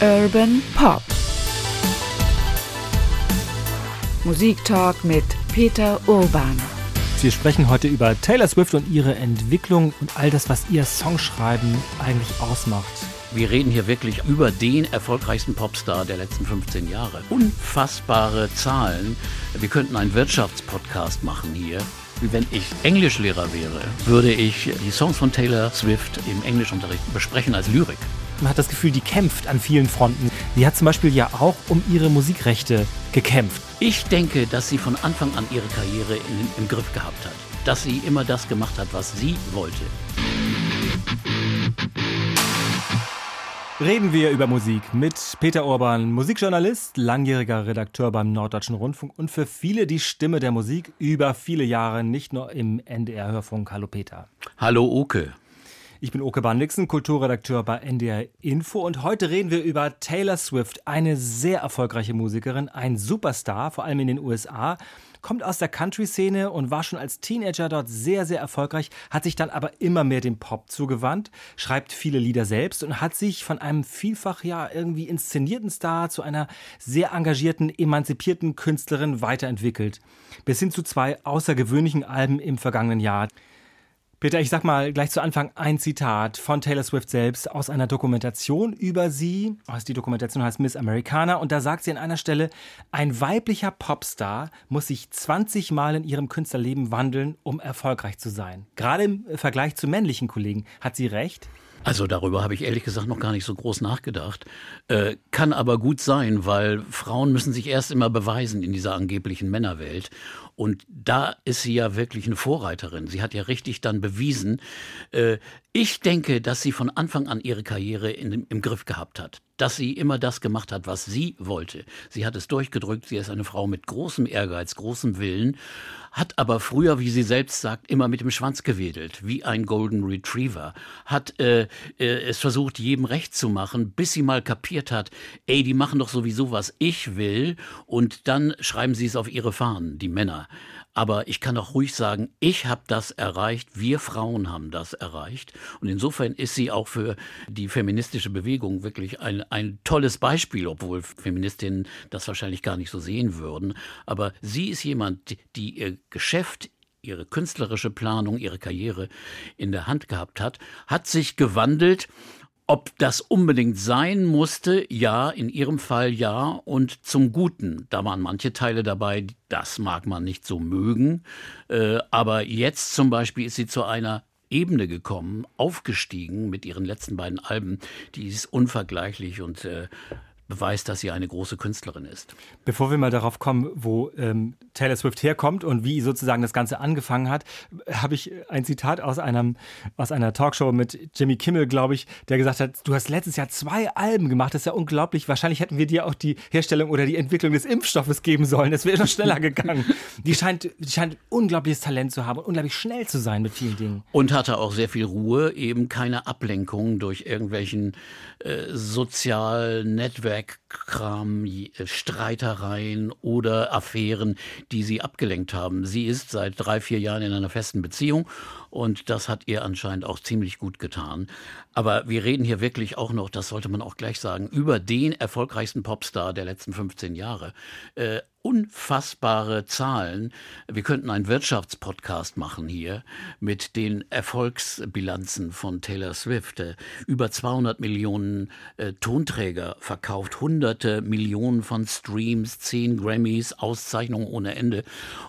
Urban Pop. Musiktalk mit Peter Urban. Wir sprechen heute über Taylor Swift und ihre Entwicklung und all das, was ihr Songschreiben eigentlich ausmacht. Wir reden hier wirklich über den erfolgreichsten Popstar der letzten 15 Jahre. Unfassbare Zahlen. Wir könnten einen Wirtschaftspodcast machen hier. Wie wenn ich Englischlehrer wäre, würde ich die Songs von Taylor Swift im Englischunterricht besprechen als Lyrik. Man hat das Gefühl, die kämpft an vielen Fronten. Sie hat zum Beispiel ja auch um ihre Musikrechte gekämpft. Ich denke, dass sie von Anfang an ihre Karriere in, im Griff gehabt hat. Dass sie immer das gemacht hat, was sie wollte. Reden wir über Musik mit Peter Urban, Musikjournalist, langjähriger Redakteur beim Norddeutschen Rundfunk und für viele die Stimme der Musik über viele Jahre, nicht nur im NDR-Hörfunk. Hallo Peter. Hallo Oke. Ich bin Oke Bandixen, Kulturredakteur bei NDR Info und heute reden wir über Taylor Swift, eine sehr erfolgreiche Musikerin, ein Superstar, vor allem in den USA, kommt aus der Country-Szene und war schon als Teenager dort sehr, sehr erfolgreich, hat sich dann aber immer mehr dem Pop zugewandt, schreibt viele Lieder selbst und hat sich von einem vielfach ja irgendwie inszenierten Star zu einer sehr engagierten, emanzipierten Künstlerin weiterentwickelt. Bis hin zu zwei außergewöhnlichen Alben im vergangenen Jahr. Peter, ich sag mal gleich zu Anfang ein Zitat von Taylor Swift selbst aus einer Dokumentation über sie. Die Dokumentation heißt Miss Americana und da sagt sie an einer Stelle, ein weiblicher Popstar muss sich 20 Mal in ihrem Künstlerleben wandeln, um erfolgreich zu sein. Gerade im Vergleich zu männlichen Kollegen. Hat sie recht? Also darüber habe ich ehrlich gesagt noch gar nicht so groß nachgedacht. Äh, kann aber gut sein, weil Frauen müssen sich erst immer beweisen in dieser angeblichen Männerwelt. Und da ist sie ja wirklich eine Vorreiterin. Sie hat ja richtig dann bewiesen. Äh, ich denke, dass sie von Anfang an ihre Karriere in, im Griff gehabt hat. Dass sie immer das gemacht hat, was sie wollte. Sie hat es durchgedrückt. Sie ist eine Frau mit großem Ehrgeiz, großem Willen. Hat aber früher, wie sie selbst sagt, immer mit dem Schwanz gewedelt, wie ein Golden Retriever. Hat äh, äh, es versucht, jedem recht zu machen, bis sie mal kapiert hat, ey, die machen doch sowieso, was ich will. Und dann schreiben sie es auf ihre Fahnen, die Männer. Aber ich kann auch ruhig sagen, ich habe das erreicht, wir Frauen haben das erreicht. Und insofern ist sie auch für die feministische Bewegung wirklich ein, ein tolles Beispiel, obwohl Feministinnen das wahrscheinlich gar nicht so sehen würden. Aber sie ist jemand, die ihr Geschäft ihre künstlerische Planung, ihre Karriere in der Hand gehabt hat, hat sich gewandelt ob das unbedingt sein musste, ja, in ihrem Fall ja, und zum Guten. Da waren manche Teile dabei, das mag man nicht so mögen, äh, aber jetzt zum Beispiel ist sie zu einer Ebene gekommen, aufgestiegen mit ihren letzten beiden Alben, die ist unvergleichlich und äh, beweist, dass sie eine große Künstlerin ist. Bevor wir mal darauf kommen, wo ähm, Taylor Swift herkommt und wie sozusagen das Ganze angefangen hat, habe ich ein Zitat aus, einem, aus einer Talkshow mit Jimmy Kimmel, glaube ich, der gesagt hat, du hast letztes Jahr zwei Alben gemacht, das ist ja unglaublich. Wahrscheinlich hätten wir dir auch die Herstellung oder die Entwicklung des Impfstoffes geben sollen. Das wäre noch schneller gegangen. Die scheint, die scheint unglaubliches Talent zu haben und unglaublich schnell zu sein mit vielen Dingen. Und hatte auch sehr viel Ruhe, eben keine Ablenkung durch irgendwelchen äh, sozialen Netzwerken Dreckskram, äh, Streitereien oder Affären, die sie abgelenkt haben. Sie ist seit drei, vier Jahren in einer festen Beziehung und das hat ihr anscheinend auch ziemlich gut getan. Aber wir reden hier wirklich auch noch, das sollte man auch gleich sagen, über den erfolgreichsten Popstar der letzten 15 Jahre. Äh, unfassbare Zahlen. Wir könnten einen Wirtschaftspodcast machen hier mit den Erfolgsbilanzen von Taylor Swift. Äh, über 200 Millionen äh, Tonträger verkauft, hunderte Millionen von Streams, 10 Grammys, Auszeichnungen ohne Ende.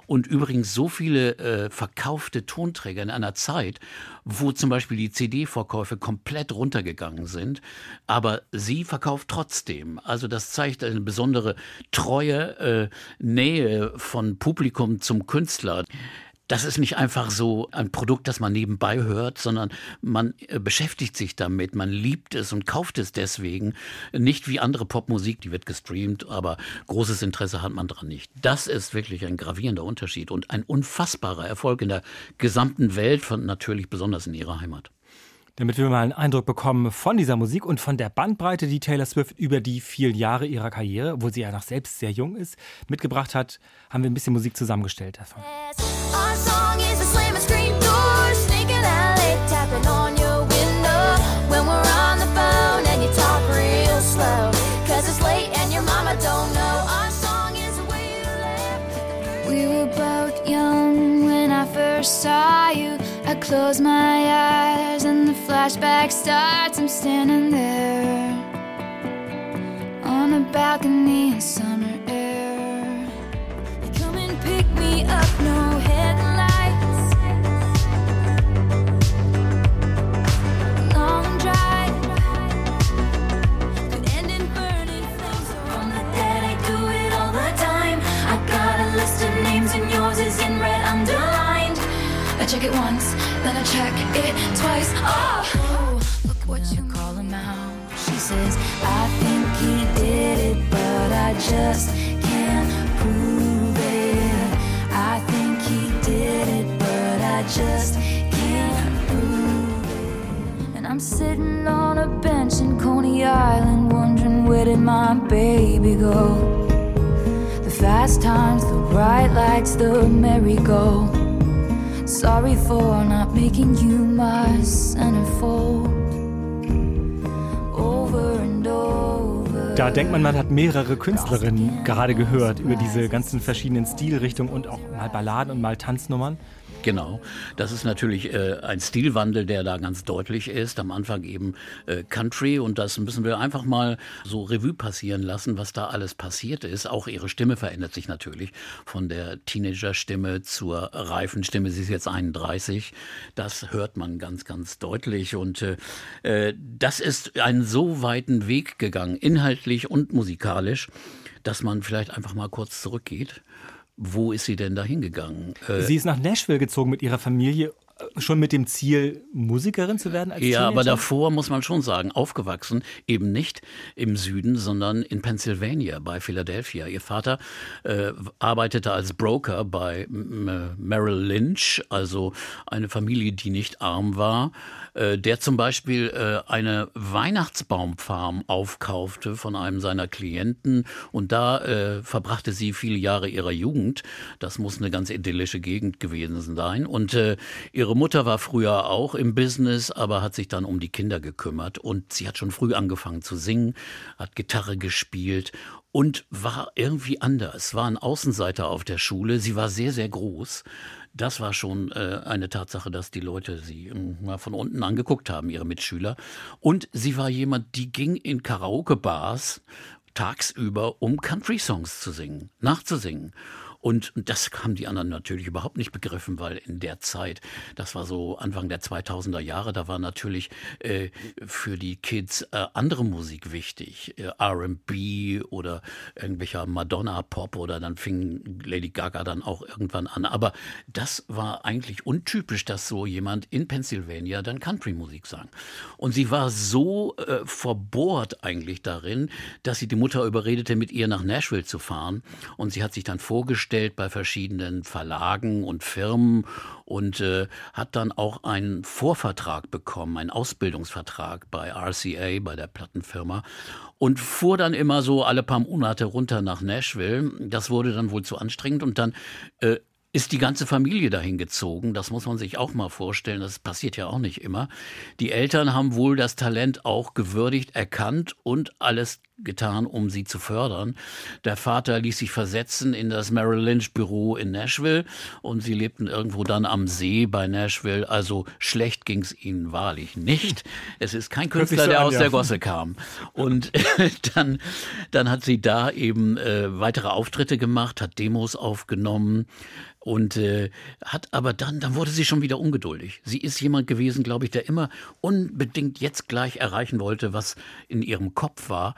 Und übrigens so viele äh, verkaufte Tonträger in einer Zeit, wo zum Beispiel die CD-Verkäufe komplett runtergegangen sind. Aber sie verkauft trotzdem. Also das zeigt eine besondere Treue, äh, Nähe von Publikum zum Künstler. Das ist nicht einfach so ein Produkt, das man nebenbei hört, sondern man äh, beschäftigt sich damit, man liebt es und kauft es deswegen. Nicht wie andere Popmusik, die wird gestreamt, aber großes Interesse hat man dran nicht. Das ist wirklich ein gravierender Unterschied und ein unfassbarer Erfolg in der gesamten Welt, natürlich besonders in ihrer Heimat damit wir mal einen Eindruck bekommen von dieser Musik und von der Bandbreite, die Taylor Swift über die vielen Jahre ihrer Karriere, wo sie ja noch selbst sehr jung ist, mitgebracht hat, haben wir ein bisschen Musik zusammengestellt davon. We were both young when I first saw you. I close my eyes and the flashback starts. I'm standing there on a balcony in summer air. You come and pick me up, no making you my centerfold. Da denkt man, man hat mehrere Künstlerinnen gerade gehört über diese ganzen verschiedenen Stilrichtungen und auch mal Balladen und mal Tanznummern. Genau, das ist natürlich äh, ein Stilwandel, der da ganz deutlich ist. Am Anfang eben äh, Country und das müssen wir einfach mal so Revue passieren lassen, was da alles passiert ist. Auch ihre Stimme verändert sich natürlich von der Teenager-Stimme zur reifen Stimme. Sie ist jetzt 31. Das hört man ganz, ganz deutlich und äh, äh, das ist einen so weiten Weg gegangen, inhaltlich und musikalisch, dass man vielleicht einfach mal kurz zurückgeht wo ist sie denn da hingegangen? Äh, sie ist nach Nashville gezogen mit ihrer Familie schon mit dem Ziel, Musikerin zu werden? Als ja, Teenager? aber davor muss man schon sagen, aufgewachsen, eben nicht im Süden, sondern in Pennsylvania bei Philadelphia. Ihr Vater äh, arbeitete als Broker bei Merrill Lynch, also eine Familie, die nicht arm war, äh, der zum Beispiel äh, eine Weihnachtsbaumfarm aufkaufte von einem seiner Klienten und da äh, verbrachte sie viele Jahre ihrer Jugend. Das muss eine ganz idyllische Gegend gewesen sein und äh, Ihre Mutter war früher auch im Business, aber hat sich dann um die Kinder gekümmert und sie hat schon früh angefangen zu singen, hat Gitarre gespielt und war irgendwie anders, war ein Außenseiter auf der Schule. Sie war sehr, sehr groß. Das war schon äh, eine Tatsache, dass die Leute sie äh, von unten angeguckt haben, ihre Mitschüler. Und sie war jemand, die ging in Karaoke-Bars tagsüber, um Country-Songs zu singen, nachzusingen. Und das haben die anderen natürlich überhaupt nicht begriffen, weil in der Zeit, das war so Anfang der 2000er Jahre, da war natürlich äh, für die Kids äh, andere Musik wichtig, äh, R&B oder irgendwelcher Madonna-Pop oder dann fing Lady Gaga dann auch irgendwann an. Aber das war eigentlich untypisch, dass so jemand in Pennsylvania dann Country-Musik sang. Und sie war so äh, verbohrt eigentlich darin, dass sie die Mutter überredete, mit ihr nach Nashville zu fahren. Und sie hat sich dann vorgestellt, vorgestellt bei verschiedenen Verlagen und Firmen und äh, hat dann auch einen Vorvertrag bekommen, einen Ausbildungsvertrag bei RCA, bei der Plattenfirma und fuhr dann immer so alle paar Monate runter nach Nashville. Das wurde dann wohl zu anstrengend und dann äh, ist die ganze Familie dahin gezogen. Das muss man sich auch mal vorstellen. Das passiert ja auch nicht immer. Die Eltern haben wohl das Talent auch gewürdigt, erkannt und alles getan, um sie zu fördern. Der Vater ließ sich versetzen in das Merrill Lynch Büro in Nashville und sie lebten irgendwo dann am See bei Nashville. Also schlecht ging es ihnen wahrlich nicht. Es ist kein Künstler, der aus der Gosse kam. Und dann, dann hat sie da eben äh, weitere Auftritte gemacht, hat Demos aufgenommen und äh, hat aber dann, dann wurde sie schon wieder ungeduldig. Sie ist jemand gewesen, glaube ich, der immer unbedingt jetzt gleich erreichen wollte, was in ihrem Kopf war.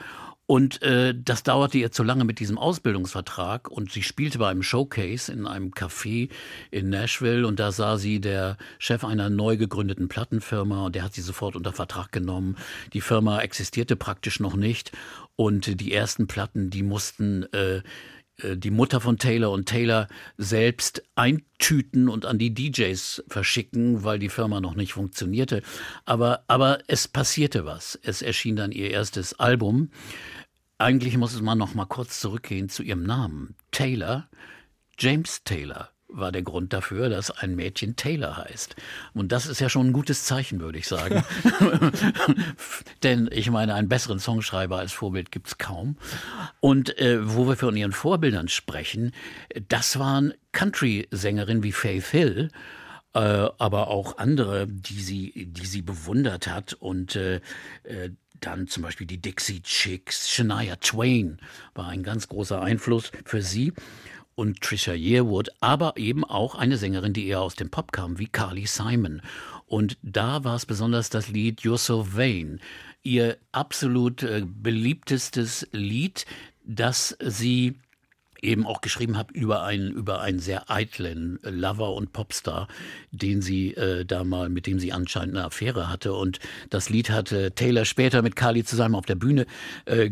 Und äh, das dauerte ihr zu lange mit diesem Ausbildungsvertrag. Und sie spielte bei einem Showcase in einem Café in Nashville. Und da sah sie der Chef einer neu gegründeten Plattenfirma. Und der hat sie sofort unter Vertrag genommen. Die Firma existierte praktisch noch nicht. Und die ersten Platten, die mussten äh, äh, die Mutter von Taylor und Taylor selbst eintüten und an die DJs verschicken, weil die Firma noch nicht funktionierte. Aber, aber es passierte was. Es erschien dann ihr erstes Album. Eigentlich muss man noch mal kurz zurückgehen zu ihrem Namen. Taylor, James Taylor war der Grund dafür, dass ein Mädchen Taylor heißt. Und das ist ja schon ein gutes Zeichen, würde ich sagen. Denn ich meine, einen besseren Songschreiber als Vorbild gibt's kaum. Und äh, wo wir von ihren Vorbildern sprechen, das waren Country-Sängerinnen wie Faith Hill äh, aber auch andere, die sie, die sie bewundert hat und äh, äh, dann zum Beispiel die Dixie Chicks, Shania Twain war ein ganz großer Einfluss für sie und Trisha Yearwood, aber eben auch eine Sängerin, die eher aus dem Pop kam, wie Carly Simon. Und da war es besonders das Lied You're So Vain, ihr absolut äh, beliebtestes Lied, das sie eben auch geschrieben habe über einen, über einen sehr eitlen Lover und Popstar, den sie äh, da mal, mit dem sie anscheinend eine Affäre hatte. Und das Lied hatte Taylor später mit Carly zusammen auf der Bühne äh,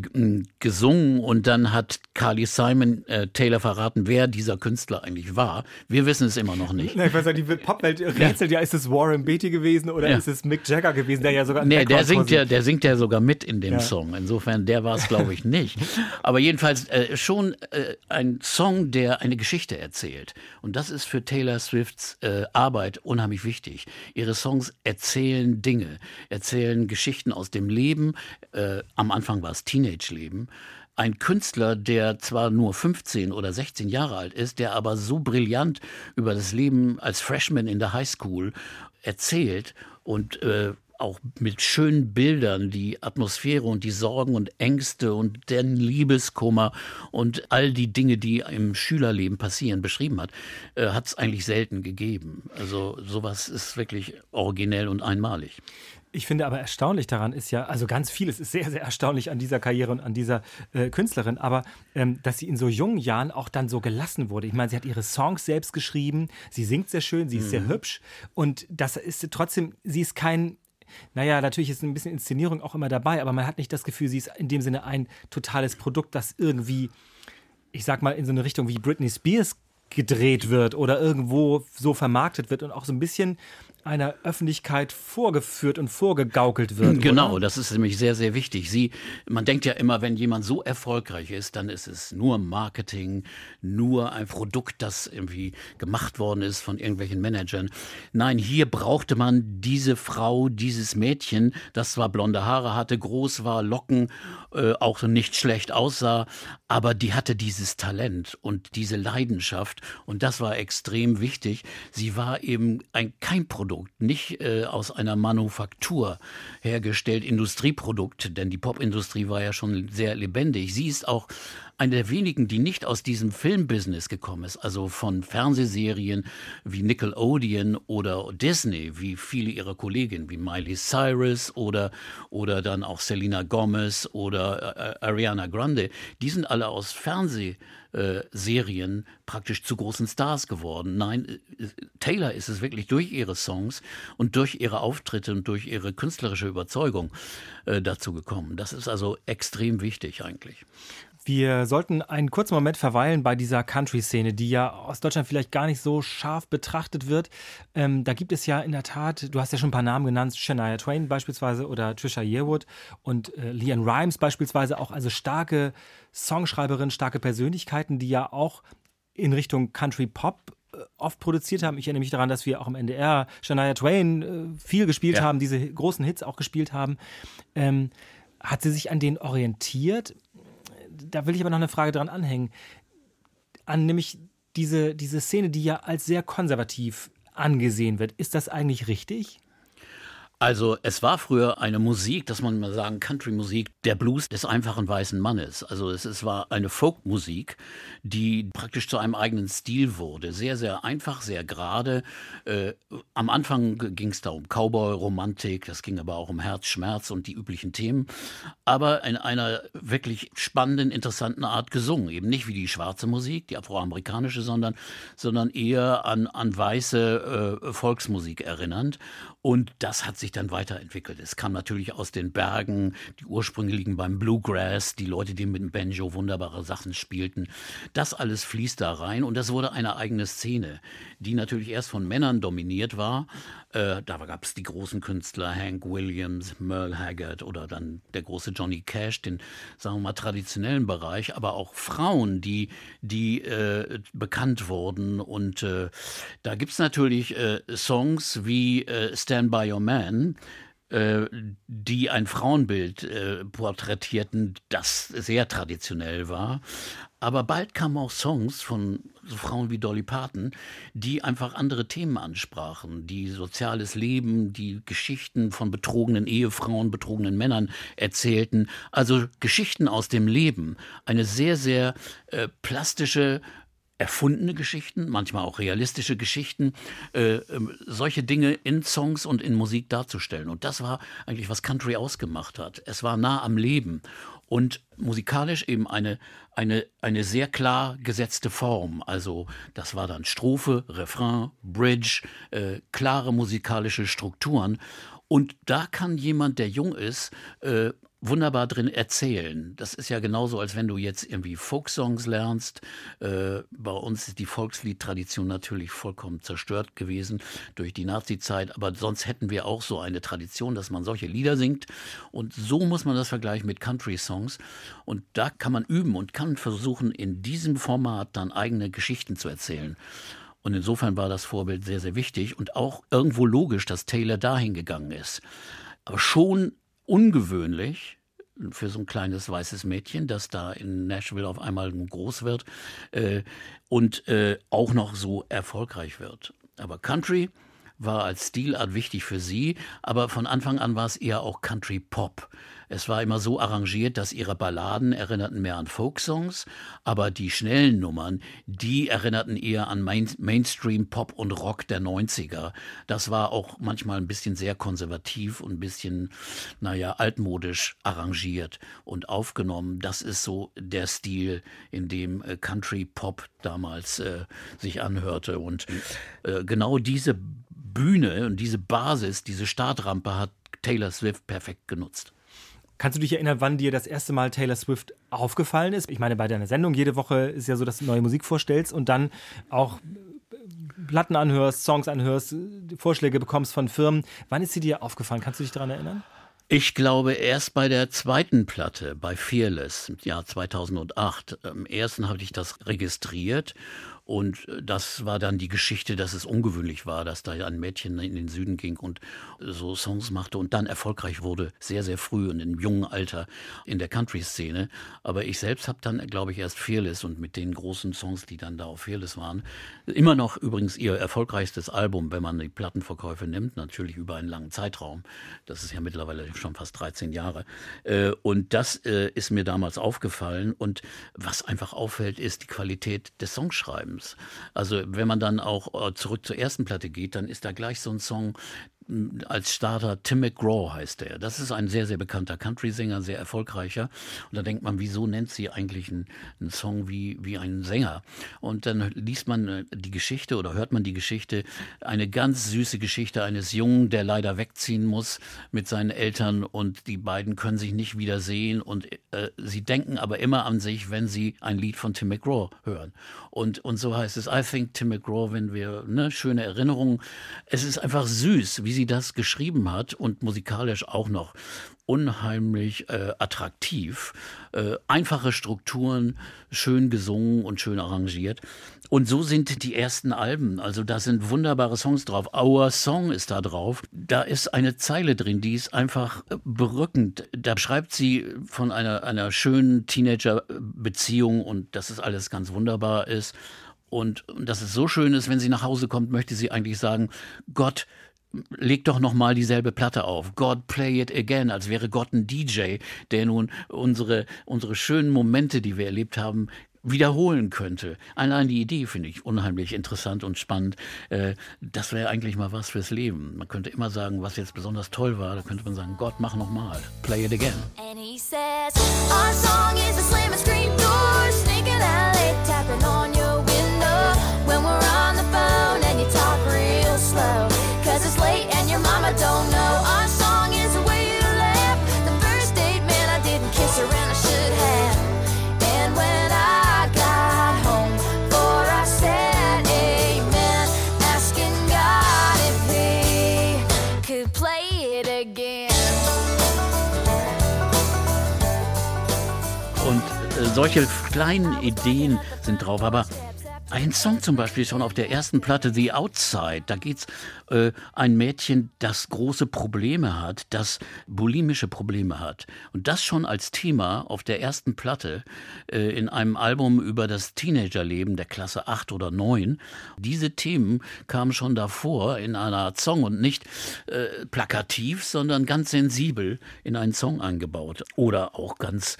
gesungen und dann hat Carly Simon äh, Taylor verraten, wer dieser Künstler eigentlich war. Wir wissen es immer noch nicht. Na, ich weiß ja, die Popwelt rätselt ja. ja, ist es Warren Beatty gewesen oder ja. ist es Mick Jagger gewesen, der ja sogar Nee, der singt ja, der singt ja sogar mit in dem ja. Song. Insofern, der war es, glaube ich, nicht. Aber jedenfalls äh, schon äh, ein Song, der eine Geschichte erzählt. Und das ist für Taylor Swifts äh, Arbeit unheimlich wichtig. Ihre Songs erzählen Dinge, erzählen Geschichten aus dem Leben. Äh, am Anfang war es Teenage-Leben ein Künstler, der zwar nur 15 oder 16 Jahre alt ist, der aber so brillant über das Leben als Freshman in der Highschool erzählt und äh, auch mit schönen Bildern die Atmosphäre und die Sorgen und Ängste und den Liebeskummer und all die Dinge, die im Schülerleben passieren, beschrieben hat, äh, hat es eigentlich selten gegeben. Also sowas ist wirklich originell und einmalig. Ich finde aber erstaunlich daran ist ja, also ganz vieles ist sehr, sehr erstaunlich an dieser Karriere und an dieser äh, Künstlerin, aber ähm, dass sie in so jungen Jahren auch dann so gelassen wurde. Ich meine, sie hat ihre Songs selbst geschrieben, sie singt sehr schön, sie ist mhm. sehr hübsch und das ist trotzdem, sie ist kein naja, natürlich ist ein bisschen Inszenierung auch immer dabei, aber man hat nicht das Gefühl, sie ist in dem Sinne ein totales Produkt, das irgendwie, ich sag mal, in so eine Richtung wie Britney Spears gedreht wird oder irgendwo so vermarktet wird und auch so ein bisschen einer Öffentlichkeit vorgeführt und vorgegaukelt wird. Genau, oder? das ist nämlich sehr, sehr wichtig. Sie, man denkt ja immer, wenn jemand so erfolgreich ist, dann ist es nur Marketing, nur ein Produkt, das irgendwie gemacht worden ist von irgendwelchen Managern. Nein, hier brauchte man diese Frau, dieses Mädchen, das zwar blonde Haare hatte, groß war, Locken, äh, auch nicht schlecht aussah, aber die hatte dieses Talent und diese Leidenschaft und das war extrem wichtig. Sie war eben ein, kein Produkt, nicht äh, aus einer Manufaktur hergestellt, Industrieprodukt, denn die Popindustrie war ja schon sehr lebendig. Sie ist auch eine der wenigen, die nicht aus diesem Filmbusiness gekommen ist, also von Fernsehserien wie Nickelodeon oder Disney, wie viele ihrer Kolleginnen, wie Miley Cyrus oder, oder dann auch Selena Gomez oder äh, Ariana Grande, die sind alle aus Fernsehserien praktisch zu großen Stars geworden. Nein, äh, Taylor ist es wirklich durch ihre Songs und durch ihre Auftritte und durch ihre künstlerische Überzeugung äh, dazu gekommen. Das ist also extrem wichtig eigentlich. Wir sollten einen kurzen Moment verweilen bei dieser Country-Szene, die ja aus Deutschland vielleicht gar nicht so scharf betrachtet wird. Ähm, da gibt es ja in der Tat, du hast ja schon ein paar Namen genannt, Shania Twain beispielsweise oder Trisha Yearwood und äh, Leanne Rimes beispielsweise auch, also starke Songschreiberinnen, starke Persönlichkeiten, die ja auch in Richtung Country Pop äh, oft produziert haben. Ich erinnere mich daran, dass wir auch im NDR Shania Twain äh, viel gespielt ja. haben, diese großen Hits auch gespielt haben. Ähm, hat sie sich an denen orientiert? Da will ich aber noch eine Frage dran anhängen. An nämlich diese, diese Szene, die ja als sehr konservativ angesehen wird. Ist das eigentlich richtig? Also es war früher eine Musik, dass man mal sagen, Country-Musik, der Blues des einfachen weißen Mannes. Also es, es war eine Folkmusik, die praktisch zu einem eigenen Stil wurde. Sehr, sehr einfach, sehr gerade. Äh, am Anfang ging es da um Cowboy-Romantik, das ging aber auch um Herzschmerz und die üblichen Themen. Aber in einer wirklich spannenden, interessanten Art gesungen. Eben nicht wie die schwarze Musik, die afroamerikanische, sondern, sondern eher an, an weiße äh, Volksmusik erinnernd. Und das hat sich dann weiterentwickelt. Es kam natürlich aus den Bergen, die Ursprünge liegen beim Bluegrass, die Leute, die mit dem Banjo wunderbare Sachen spielten. Das alles fließt da rein und das wurde eine eigene Szene, die natürlich erst von Männern dominiert war. Äh, da gab es die großen Künstler Hank Williams, Merle Haggard oder dann der große Johnny Cash, den, sagen wir mal, traditionellen Bereich, aber auch Frauen, die, die äh, bekannt wurden. Und äh, da gibt es natürlich äh, Songs wie äh, Stand By Your Man, äh, die ein Frauenbild äh, porträtierten, das sehr traditionell war. Aber bald kamen auch Songs von so Frauen wie Dolly Parton, die einfach andere Themen ansprachen, die soziales Leben, die Geschichten von betrogenen Ehefrauen, betrogenen Männern erzählten. Also Geschichten aus dem Leben. Eine sehr, sehr äh, plastische, erfundene Geschichten, manchmal auch realistische Geschichten, äh, äh, solche Dinge in Songs und in Musik darzustellen. Und das war eigentlich, was Country ausgemacht hat. Es war nah am Leben und musikalisch eben eine, eine, eine sehr klar gesetzte Form. Also das war dann Strophe, Refrain, Bridge, äh, klare musikalische Strukturen. Und da kann jemand, der jung ist, äh, wunderbar drin erzählen. Das ist ja genauso, als wenn du jetzt irgendwie Folksongs lernst. Äh, bei uns ist die Volksliedtradition natürlich vollkommen zerstört gewesen durch die Nazi-Zeit, aber sonst hätten wir auch so eine Tradition, dass man solche Lieder singt. Und so muss man das vergleichen mit Country-Songs. Und da kann man üben und kann versuchen, in diesem Format dann eigene Geschichten zu erzählen. Und insofern war das Vorbild sehr, sehr wichtig und auch irgendwo logisch, dass Taylor dahin gegangen ist. Aber schon ungewöhnlich für so ein kleines weißes Mädchen, das da in Nashville auf einmal groß wird äh, und äh, auch noch so erfolgreich wird. Aber Country war als Stilart wichtig für sie, aber von Anfang an war es eher auch Country Pop. Es war immer so arrangiert, dass ihre Balladen erinnerten mehr an Folksongs, aber die schnellen Nummern, die erinnerten eher an Main Mainstream Pop und Rock der 90er. Das war auch manchmal ein bisschen sehr konservativ und ein bisschen, naja, altmodisch arrangiert und aufgenommen. Das ist so der Stil, in dem äh, Country Pop damals äh, sich anhörte. Und äh, genau diese Bühne und diese Basis, diese Startrampe hat Taylor Swift perfekt genutzt. Kannst du dich erinnern, wann dir das erste Mal Taylor Swift aufgefallen ist? Ich meine, bei deiner Sendung jede Woche ist ja so, dass du neue Musik vorstellst und dann auch Platten anhörst, Songs anhörst, Vorschläge bekommst von Firmen. Wann ist sie dir aufgefallen? Kannst du dich daran erinnern? Ich glaube erst bei der zweiten Platte, bei Fearless, im Jahr 2008. Im ersten habe ich das registriert und äh, das war dann die Geschichte, dass es ungewöhnlich war, dass da ein Mädchen in den Süden ging und so Songs machte und dann erfolgreich wurde, sehr, sehr früh und im jungen Alter in der Country-Szene. Aber ich selbst habe dann, glaube ich, erst Fearless und mit den großen Songs, die dann da auf Fearless waren, immer noch übrigens ihr erfolgreichstes Album, wenn man die Plattenverkäufe nimmt, natürlich über einen langen Zeitraum. Das ist ja mittlerweile schon fast 13 Jahre. Äh, und das äh, ist mir damals aufgefallen. Und was einfach auffällt, ist die Qualität des Songschreibens. Albums. Also wenn man dann auch äh, zurück zur ersten Platte geht, dann ist da gleich so ein Song, als Starter Tim McGraw heißt er. Das ist ein sehr, sehr bekannter Country-Sänger, sehr erfolgreicher. Und da denkt man, wieso nennt sie eigentlich einen, einen Song wie, wie einen Sänger? Und dann liest man äh, die Geschichte oder hört man die Geschichte, eine ganz süße Geschichte eines Jungen, der leider wegziehen muss mit seinen Eltern und die beiden können sich nicht wiedersehen und äh, sie denken aber immer an sich, wenn sie ein Lied von Tim McGraw hören. Und, und so heißt es, I think Tim McGraw, wenn wir, ne, schöne Erinnerungen. Es ist einfach süß, wie sie das geschrieben hat und musikalisch auch noch unheimlich äh, attraktiv. Äh, einfache Strukturen, schön gesungen und schön arrangiert. Und so sind die ersten Alben. Also da sind wunderbare Songs drauf. Our Song ist da drauf. Da ist eine Zeile drin, die ist einfach äh, berückend. Da schreibt sie von einer, einer schönen Teenager-Beziehung und dass es alles ganz wunderbar ist. Und, und dass es so schön ist, wenn sie nach Hause kommt, möchte sie eigentlich sagen, Gott, leg doch noch mal dieselbe Platte auf. God play it again, als wäre Gott ein DJ, der nun unsere unsere schönen Momente, die wir erlebt haben, wiederholen könnte. Allein die Idee finde ich unheimlich interessant und spannend. Äh, das wäre eigentlich mal was fürs Leben. Man könnte immer sagen, was jetzt besonders toll war, da könnte man sagen, Gott, mach noch mal. Play it again. And he says, our song is a slam and scream door, sneaking alley, tapping on your solche kleinen Ideen sind drauf, aber Ein Song zum Beispiel schon auf der ersten Platte, The Outside. Da geht's äh, ein Mädchen, das große Probleme hat, das bulimische Probleme hat. Und das schon als Thema auf der ersten Platte äh, in einem Album über das Teenagerleben der Klasse 8 oder 9. Diese Themen kamen schon davor in einer Art Song und nicht äh, plakativ, sondern ganz sensibel in einen Song eingebaut. Oder auch ganz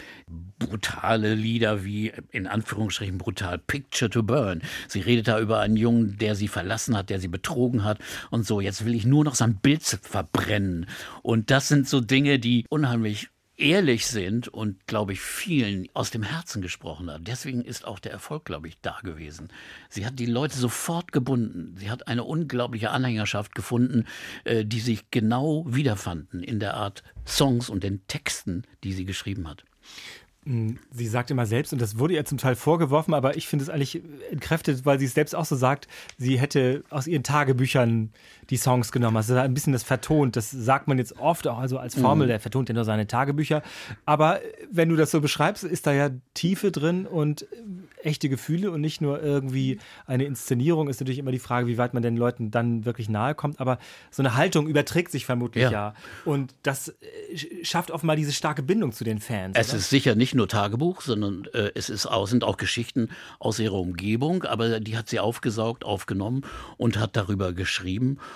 brutale Lieder wie in Anführungsstrichen brutal Picture to Burn. Sie redet da über einen Jungen, der sie verlassen hat, der sie betrogen hat und so. Jetzt will ich nur noch sein Bild verbrennen. Und das sind so Dinge, die unheimlich ehrlich sind und, glaube ich, vielen aus dem Herzen gesprochen hat. Deswegen ist auch der Erfolg, glaube ich, da gewesen. Sie hat die Leute sofort gebunden. Sie hat eine unglaubliche Anhängerschaft gefunden, äh, die sich genau wiederfanden in der Art Songs und den Texten, die sie geschrieben hat. Hm, sie sagt immer selbst, und das wurde ihr zum Teil vorgeworfen, aber ich finde es eigentlich entkräftet, weil sie es selbst auch so sagt, sie hätte aus ihren Tagebüchern die Songs genommen. Also ein bisschen das vertont. Das sagt man jetzt oft auch also als Formel, mhm. der vertont ja nur seine Tagebücher. Aber wenn du das so beschreibst, ist da ja Tiefe drin und echte Gefühle und nicht nur irgendwie eine Inszenierung. Ist natürlich immer die Frage, wie weit man den Leuten dann wirklich nahe kommt. Aber so eine Haltung überträgt sich vermutlich ja. ja. Und das äh, schafft offenbar diese starke Bindung zu den Fans. Es oder? ist sicher nicht nur Tagebuch, sondern äh, es ist auch, sind auch Geschichten aus ihrer Umgebung. Aber die hat sie aufgesaugt, aufgenommen und hat darüber geschrieben.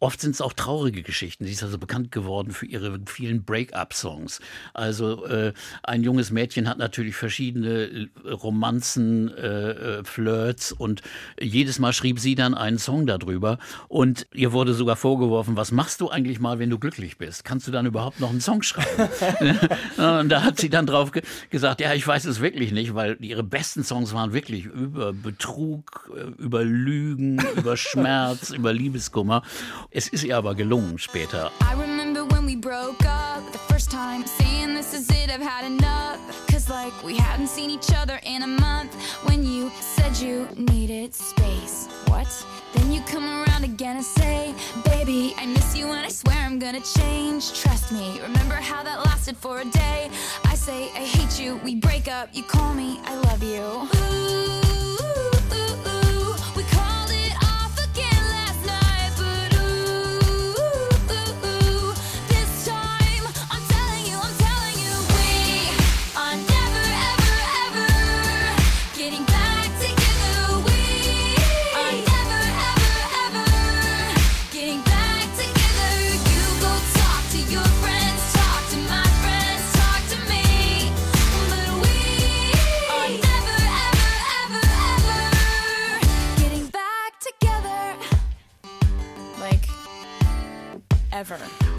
Oft sind es auch traurige Geschichten. Sie ist also bekannt geworden für ihre vielen Break-up-Songs. Also äh, ein junges Mädchen hat natürlich verschiedene äh, Romanzen, äh, äh, Flirts und jedes Mal schrieb sie dann einen Song darüber. Und ihr wurde sogar vorgeworfen, was machst du eigentlich mal, wenn du glücklich bist? Kannst du dann überhaupt noch einen Song schreiben? und da hat sie dann drauf ge gesagt, ja, ich weiß es wirklich nicht, weil ihre besten Songs waren wirklich über Betrug, äh, über Lügen, über Schmerz, über Liebeskummer. Es ist ihr aber gelungen später. I remember when we broke up the first time saying this is it I've had enough. Cause like we hadn't seen each other in a month. When you said you needed space what? Then you come around again and say baby I miss you and I swear I'm gonna change. Trust me remember how that lasted for a day. I say I hate you we break up you call me I love you. Ooh.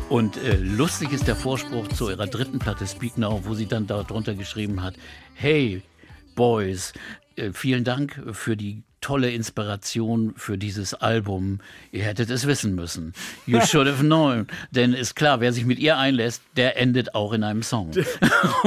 Und äh, lustig ist der Vorspruch zu ihrer dritten Platte Speak Now, wo sie dann darunter geschrieben hat, hey Boys, äh, vielen Dank für die tolle Inspiration für dieses Album. Ihr hättet es wissen müssen. You should have known. Denn ist klar, wer sich mit ihr einlässt, der endet auch in einem Song. Der,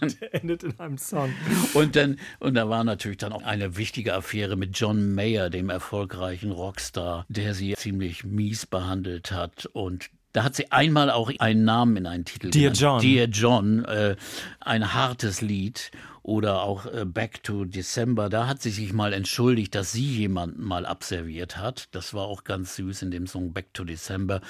dann, der endet in einem Song. Und dann, und da war natürlich dann auch eine wichtige Affäre mit John Mayer, dem erfolgreichen Rockstar, der sie ziemlich mies behandelt hat und da hat sie einmal auch einen Namen in einen Titel Dear genannt. John. Dear John, äh, ein hartes Lied oder auch äh, Back to December, da hat sie sich mal entschuldigt, dass sie jemanden mal abserviert hat. Das war auch ganz süß in dem Song Back to December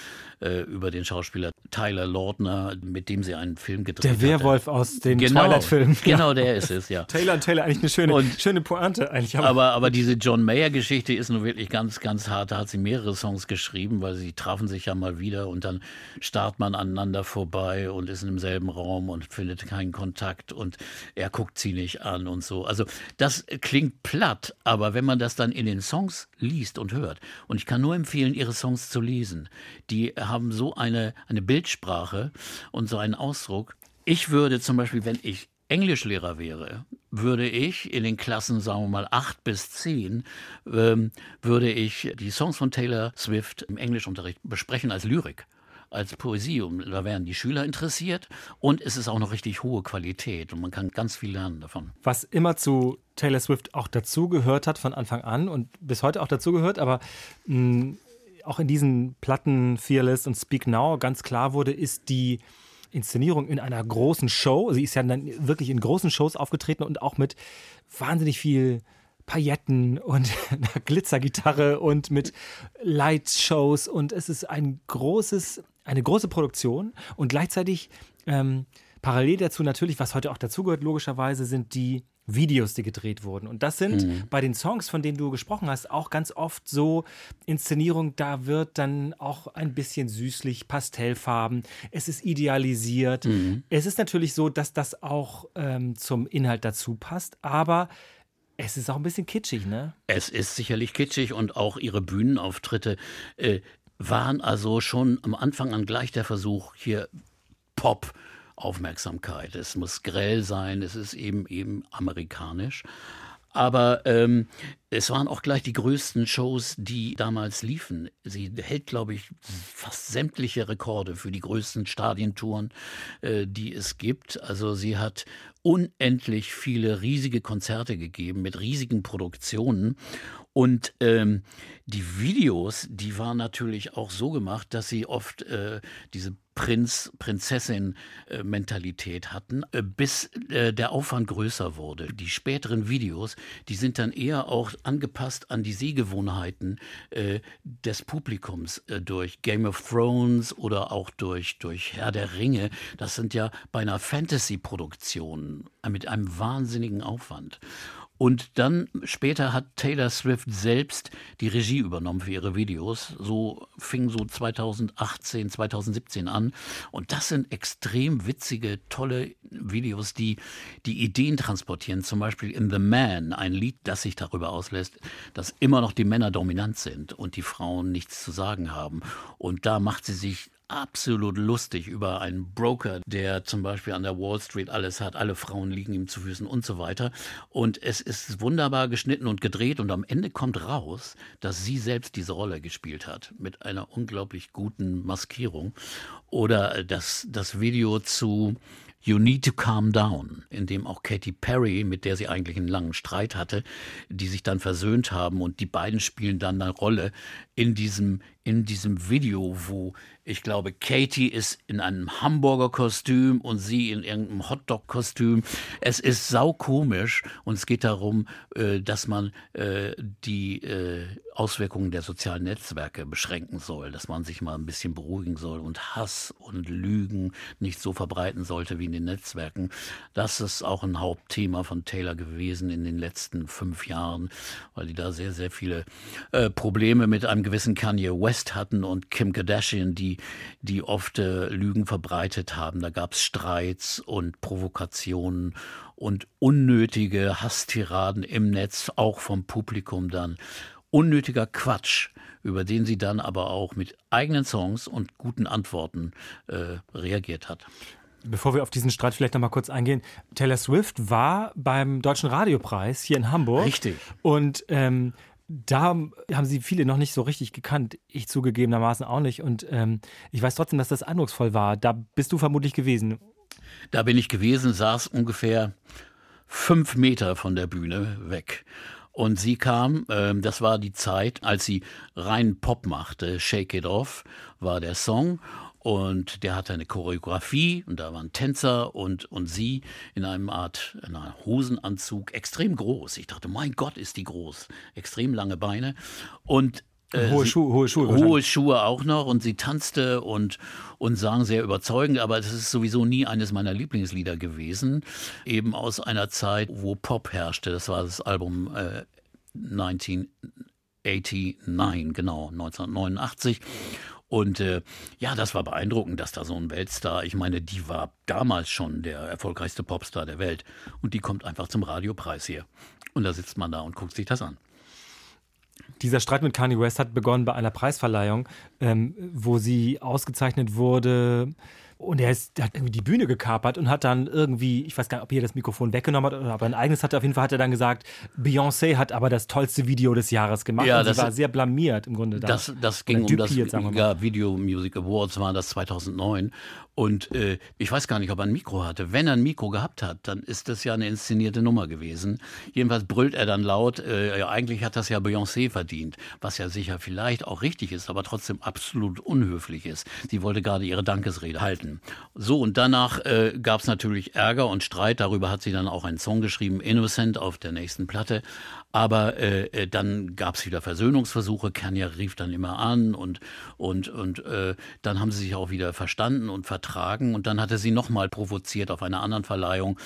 äh, über den Schauspieler Tyler Lautner, mit dem sie einen Film gedreht hat. Der Werwolf hatte. aus den genau, Twilight-Filmen. Genau, der ist es, ja. Taylor und Taylor, eigentlich eine schöne, und, schöne Pointe. Eigentlich. Aber, aber, aber diese John Mayer-Geschichte ist nun wirklich ganz, ganz hart. Da hat sie mehrere Songs geschrieben, weil sie trafen sich ja mal wieder und dann starrt man aneinander vorbei und ist in demselben Raum und findet keinen Kontakt und er guckt sie nicht an und so. Also das klingt platt, aber wenn man das dann in den Songs liest und hört, und ich kann nur empfehlen, ihre Songs zu lesen, die haben so eine, eine Bildsprache und so einen Ausdruck. Ich würde zum Beispiel, wenn ich Englischlehrer wäre, würde ich in den Klassen, sagen wir mal, acht bis zehn, ähm, würde ich die Songs von Taylor Swift im Englischunterricht besprechen als Lyrik als Poesie. Und da wären die Schüler interessiert und es ist auch noch richtig hohe Qualität und man kann ganz viel lernen davon. Was immer zu Taylor Swift auch dazugehört hat von Anfang an und bis heute auch dazugehört, aber mh, mm, auch in diesen Platten Fearless und Speak Now ganz klar wurde, ist die Inszenierung in einer großen Show. Sie ist ja dann wirklich in großen Shows aufgetreten und auch mit wahnsinnig viel Pailletten und einer Glitzergitarre und mit Lightshows und es ist ein großes, eine große Produktion und gleichzeitig ähm, parallel dazu natürlich, was heute auch dazugehört, logischerweise, sind die Videos, die gedreht wurden. Und das sind mhm. bei den Songs, von denen du gesprochen hast, auch ganz oft so Inszenierung, da wird dann auch ein bisschen süßlich, Pastellfarben, es ist idealisiert. Mhm. Es ist natürlich so, dass das auch ähm, zum Inhalt dazu passt, aber es ist auch ein bisschen kitschig, ne? Es ist sicherlich kitschig und auch ihre Bühnenauftritte äh, waren also schon am Anfang an gleich der Versuch, hier Pop Aufmerksamkeit. Es muss grell sein, es ist eben eben amerikanisch. Aber ähm, es waren auch gleich die größten Shows, die damals liefen. Sie hält, glaube ich, fast sämtliche Rekorde für die größten Stadientouren, äh, die es gibt. Also sie hat unendlich viele riesige Konzerte gegeben mit riesigen Produktionen. Und ähm, die Videos, die waren natürlich auch so gemacht, dass sie oft äh, diese Prinz, Prinzessin-Mentalität hatten, äh, bis äh, der Aufwand größer wurde. Die späteren Videos, die sind dann eher auch angepasst an die Sehgewohnheiten äh, des Publikums durch Game of Thrones oder auch durch, durch Herr der Ringe. Das sind ja beinahe Fantasy-Produktionen mit einem wahnsinnigen Aufwand. Und dann später hat Taylor Swift selbst die Regie übernommen für ihre Videos. So fing so 2018, 2017 an. Und das sind extrem witzige, tolle Videos, die die Ideen transportieren. Zum Beispiel in The Man, ein Lied, das sich darüber auslässt, dass immer noch die Männer dominant sind und die Frauen nichts zu sagen haben. Und da macht sie sich absolut lustig über einen Broker, der zum Beispiel an der Wall Street alles hat, alle Frauen liegen ihm zu Füßen und so weiter. Und es ist wunderbar geschnitten und gedreht und am Ende kommt raus, dass sie selbst diese Rolle gespielt hat mit einer unglaublich guten Maskierung. Oder das, das Video zu You Need to Calm Down, in dem auch Katy Perry, mit der sie eigentlich einen langen Streit hatte, die sich dann versöhnt haben und die beiden spielen dann eine Rolle in diesem, in diesem Video, wo ich glaube, Katie ist in einem Hamburger-Kostüm und sie in irgendeinem Hotdog-Kostüm. Es ist saukomisch und es geht darum, äh, dass man äh, die äh, Auswirkungen der sozialen Netzwerke beschränken soll, dass man sich mal ein bisschen beruhigen soll und Hass und Lügen nicht so verbreiten sollte wie in den Netzwerken. Das ist auch ein Hauptthema von Taylor gewesen in den letzten fünf Jahren, weil die da sehr, sehr viele Probleme mit einem gewissen Kanye West hatten und Kim Kardashian, die die, oft äh, Lügen verbreitet haben. Da gab es Streits und Provokationen und unnötige Hasstiraden im Netz, auch vom Publikum dann. Unnötiger Quatsch, über den sie dann aber auch mit eigenen Songs und guten Antworten äh, reagiert hat. Bevor wir auf diesen Streit vielleicht noch mal kurz eingehen, Taylor Swift war beim Deutschen Radiopreis hier in Hamburg. Richtig. Und ähm, da haben sie viele noch nicht so richtig gekannt. Ich zugegebenermaßen auch nicht. Und ähm, ich weiß trotzdem, dass das eindrucksvoll war. Da bist du vermutlich gewesen. Da bin ich gewesen, saß ungefähr fünf Meter von der Bühne weg. Und sie kam, äh, das war die Zeit, als sie rein Pop machte. Shake It Off war der Song. Und der hatte eine Choreografie und da waren Tänzer und, und sie in einem Art in einem Hosenanzug, extrem groß. Ich dachte, mein Gott, ist die groß. Extrem lange Beine. Und äh, hohe, Schuhe, hohe Schuhe. Hohe Schuhe auch noch und sie tanzte und, und sang sehr überzeugend, aber das ist sowieso nie eines meiner Lieblingslieder gewesen. Eben aus einer Zeit, wo Pop herrschte. Das war das Album äh, 1989, genau, 1989. Und äh, ja, das war beeindruckend, dass da so ein Weltstar, ich meine, die war damals schon der erfolgreichste Popstar der Welt. Und die kommt einfach zum Radiopreis hier. Und da sitzt man da und guckt sich das an. Dieser Streit mit Kanye West hat begonnen bei einer Preisverleihung, ähm, wo sie ausgezeichnet wurde und er, ist, hat irgendwie die Bühne gekapert und hat dann irgendwie, ich weiß gar nicht, ob er das Mikrofon weggenommen hat oder ob er ein eigenes hatte. Auf jeden Fall hat er dann gesagt, Beyoncé hat aber das tollste Video des Jahres gemacht. Ja, und das war sehr blamiert im Grunde. Da. Das, das ging um das ja, Video Music Awards, war das 2009. Und äh, ich weiß gar nicht, ob er ein Mikro hatte. Wenn er ein Mikro gehabt hat, dann ist das ja eine inszenierte Nummer gewesen. Jedenfalls brüllt er dann laut, äh, ja, eigentlich hat das ja Beyoncé verdient, was ja sicher vielleicht auch richtig ist, aber trotzdem absolut unhöflich ist. Sie wollte gerade ihre Dankesrede halten. So, und danach äh, gab es natürlich Ärger und Streit. Darüber hat sie dann auch einen Song geschrieben, Innocent, auf der nächsten Platte. Aber äh, äh dann gab es wieder Versöhnungsversuche. Kanye rief dann immer an und, und, und äh, dann haben sie sich auch wieder verstanden und vertragen. Und dann hat er sie nochmal provoziert auf einer anderen Verleihung,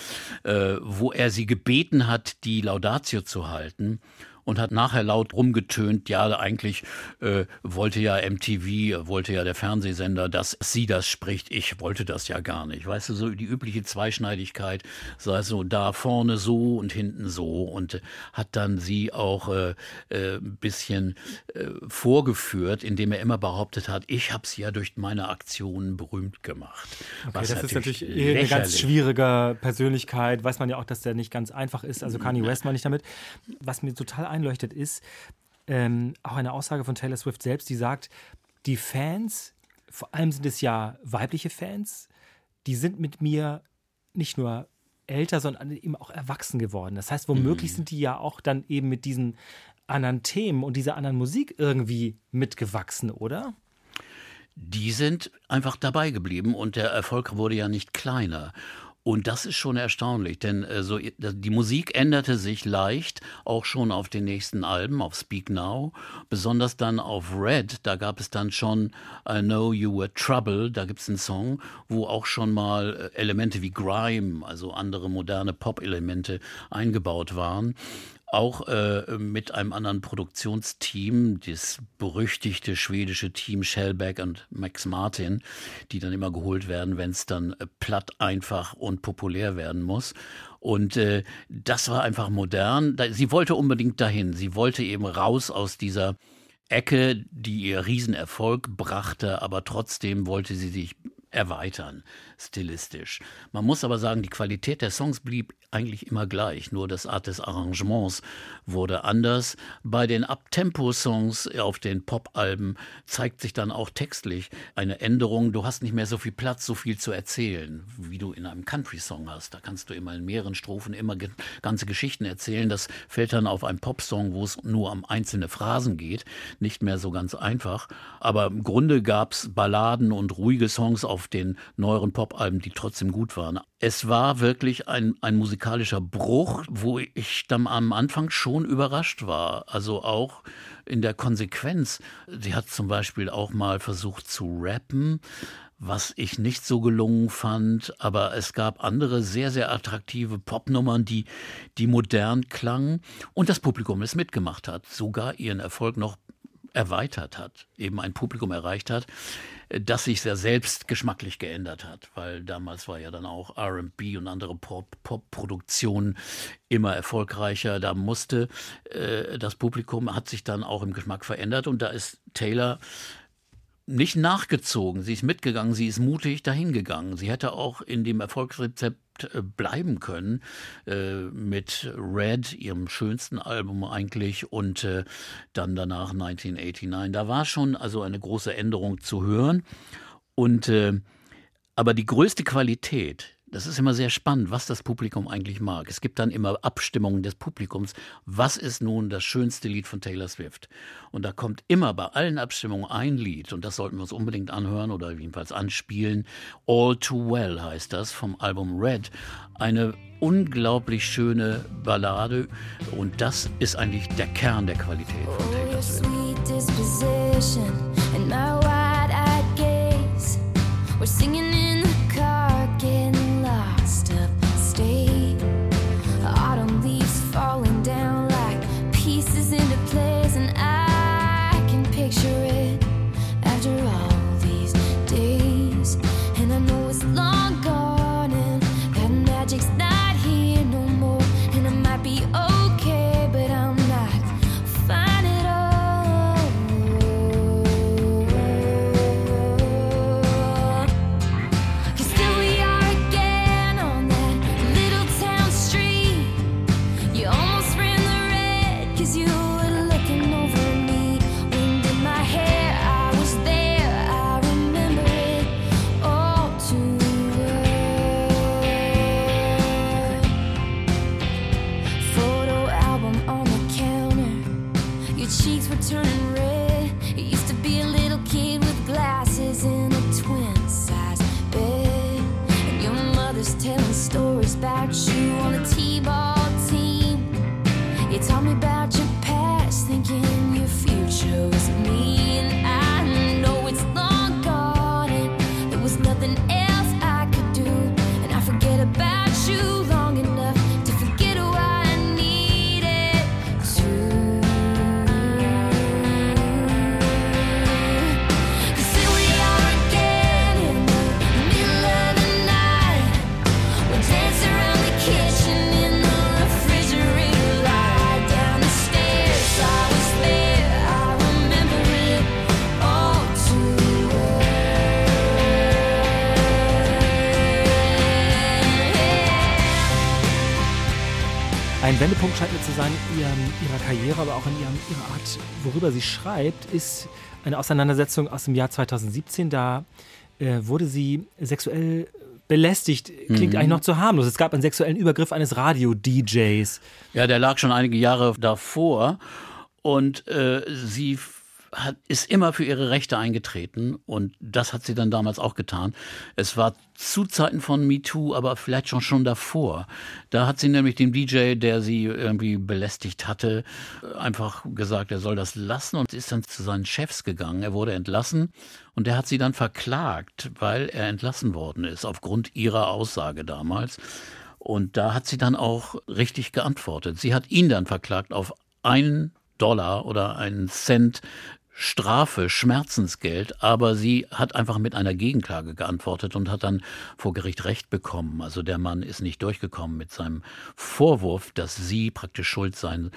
äh, wo er sie gebeten hat, die Laudatio zu halten und hat nachher laut rumgetönt, ja, eigentlich äh, wollte ja MTV, wollte ja der Fernsehsender, dass sie das spricht. Ich wollte das ja gar nicht. Weißt du, so die übliche Zweischneidigkeit, sei es so da vorne so und hinten so und hat dann sie auch äh, äh, ein bisschen äh, vorgeführt, indem er immer behauptet hat, ich habe sie ja durch meine Aktionen berühmt gemacht. Okay, das ist natürlich eine ganz schwierige Persönlichkeit. Weiß man ja auch, dass der nicht ganz einfach ist. Also Kanye West meine ich damit. Was mir total einleuchtet, ist ähm, auch eine Aussage von Taylor Swift selbst, die sagt, die Fans, vor allem sind es ja weibliche Fans, die sind mit mir nicht nur älter, sondern eben auch erwachsen geworden. Das heißt, womöglich mhm. sind die ja auch dann eben mit diesen anderen Themen und dieser anderen Musik irgendwie mitgewachsen, oder? Die sind einfach dabei geblieben und der Erfolg wurde ja nicht kleiner. Und das ist schon erstaunlich, denn äh, so, die Musik änderte sich leicht, auch schon auf den nächsten Alben, auf Speak Now, besonders dann auf Red, da gab es dann schon I Know You Were Trouble, da gibt es einen Song, wo auch schon mal äh, Elemente wie Grime, also andere moderne Pop-Elemente eingebaut waren auch äh, mit einem anderen Produktionsteam, das berüchtigte schwedische Team Shellback und Max Martin, die dann immer geholt werden, wenn es dann äh, platt, einfach und populär werden muss. Und äh, das war einfach modern. Sie wollte unbedingt dahin. Sie wollte eben raus aus dieser Ecke, die ihr Riesenerfolg brachte, aber trotzdem wollte sie sich erweitern, stilistisch. Man muss aber sagen, die Qualität der Songs blieb eigentlich immer gleich, nur das Art des Arrangements wurde anders. Bei den Uptempo-Songs auf den Pop-Alben zeigt sich dann auch textlich eine Änderung. Du hast nicht mehr so viel Platz, so viel zu erzählen, wie du in einem Country-Song hast. Da kannst du immer in mehreren Strophen immer ge ganze Geschichten erzählen. Das fällt dann auf einen Pop-Song, wo es nur um einzelne Phrasen geht, nicht mehr so ganz einfach. Aber im Grunde gab es Balladen und ruhige Songs auf den neueren Pop-Alben, die trotzdem gut waren. Es war wirklich ein, ein musikalischer Bruch, wo ich dann am Anfang schon überrascht war. Also auch in der Konsequenz. Sie hat zum Beispiel auch mal versucht zu rappen, was ich nicht so gelungen fand, aber es gab andere sehr, sehr attraktive Popnummern, die, die modern klangen und das Publikum es mitgemacht hat, sogar ihren Erfolg noch erweitert hat, eben ein Publikum erreicht hat, das sich sehr selbst geschmacklich geändert hat, weil damals war ja dann auch RB und andere Pop-Produktionen Pop immer erfolgreicher. Da musste äh, das Publikum, hat sich dann auch im Geschmack verändert und da ist Taylor nicht nachgezogen. Sie ist mitgegangen, sie ist mutig dahingegangen. Sie hätte auch in dem Erfolgsrezept äh, bleiben können äh, mit Red, ihrem schönsten Album eigentlich, und äh, dann danach 1989. Da war schon also eine große Änderung zu hören. Und äh, aber die größte Qualität, das ist immer sehr spannend, was das Publikum eigentlich mag. Es gibt dann immer Abstimmungen des Publikums. Was ist nun das schönste Lied von Taylor Swift? Und da kommt immer bei allen Abstimmungen ein Lied, und das sollten wir uns unbedingt anhören oder jedenfalls anspielen. All Too Well heißt das vom Album Red. Eine unglaublich schöne Ballade und das ist eigentlich der Kern der Qualität von Taylor Swift. Sein in ihrem, ihrer Karriere, aber auch in ihrem, ihrer Art, worüber sie schreibt, ist eine Auseinandersetzung aus dem Jahr 2017. Da äh, wurde sie sexuell belästigt. Klingt eigentlich noch zu harmlos. Es gab einen sexuellen Übergriff eines Radio-DJs. Ja, der lag schon einige Jahre davor und äh, sie hat, ist immer für ihre Rechte eingetreten und das hat sie dann damals auch getan. Es war zu Zeiten von MeToo, aber vielleicht schon schon davor. Da hat sie nämlich dem DJ, der sie irgendwie belästigt hatte, einfach gesagt, er soll das lassen und ist dann zu seinen Chefs gegangen. Er wurde entlassen und der hat sie dann verklagt, weil er entlassen worden ist aufgrund ihrer Aussage damals. Und da hat sie dann auch richtig geantwortet. Sie hat ihn dann verklagt auf einen Dollar oder einen Cent Strafe, Schmerzensgeld, aber sie hat einfach mit einer Gegenklage geantwortet und hat dann vor Gericht Recht bekommen. Also der Mann ist nicht durchgekommen mit seinem Vorwurf, dass sie praktisch schuld sein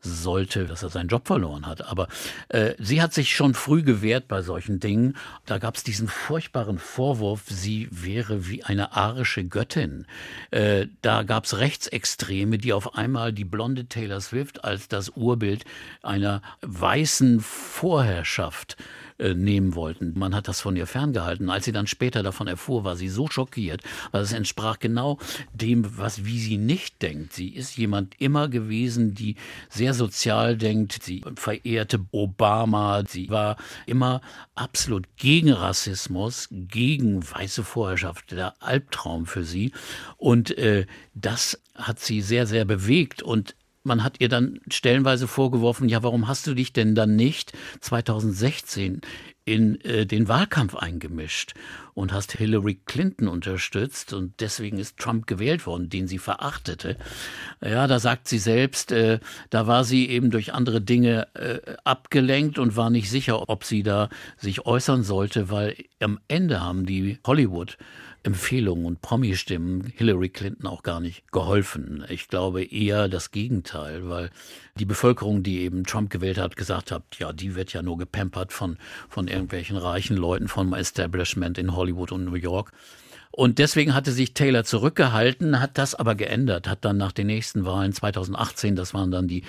sollte, dass er seinen Job verloren hat. Aber äh, sie hat sich schon früh gewehrt bei solchen Dingen. Da gab es diesen furchtbaren Vorwurf, sie wäre wie eine arische Göttin. Äh, da gab es Rechtsextreme, die auf einmal die blonde Taylor Swift als das Urbild einer weißen Vorherrschaft äh, nehmen wollten. Man hat das von ihr ferngehalten. Als sie dann später davon erfuhr, war sie so schockiert, weil es entsprach genau dem, was wie sie nicht denkt. Sie ist jemand immer gewesen, die sehr sozial denkt. Sie verehrte Obama. Sie war immer absolut gegen Rassismus, gegen weiße Vorherrschaft, der Albtraum für sie. Und äh, das hat sie sehr, sehr bewegt und man hat ihr dann stellenweise vorgeworfen, ja, warum hast du dich denn dann nicht 2016 in äh, den Wahlkampf eingemischt und hast Hillary Clinton unterstützt und deswegen ist Trump gewählt worden, den sie verachtete. Ja, da sagt sie selbst, äh, da war sie eben durch andere Dinge äh, abgelenkt und war nicht sicher, ob sie da sich äußern sollte, weil am Ende haben die Hollywood Empfehlungen und Promi-Stimmen Hillary Clinton auch gar nicht geholfen. Ich glaube eher das Gegenteil, weil die Bevölkerung, die eben Trump gewählt hat, gesagt hat, ja, die wird ja nur gepampert von, von irgendwelchen reichen Leuten vom Establishment in Hollywood und New York. Und deswegen hatte sich Taylor zurückgehalten, hat das aber geändert, hat dann nach den nächsten Wahlen 2018, das waren dann die,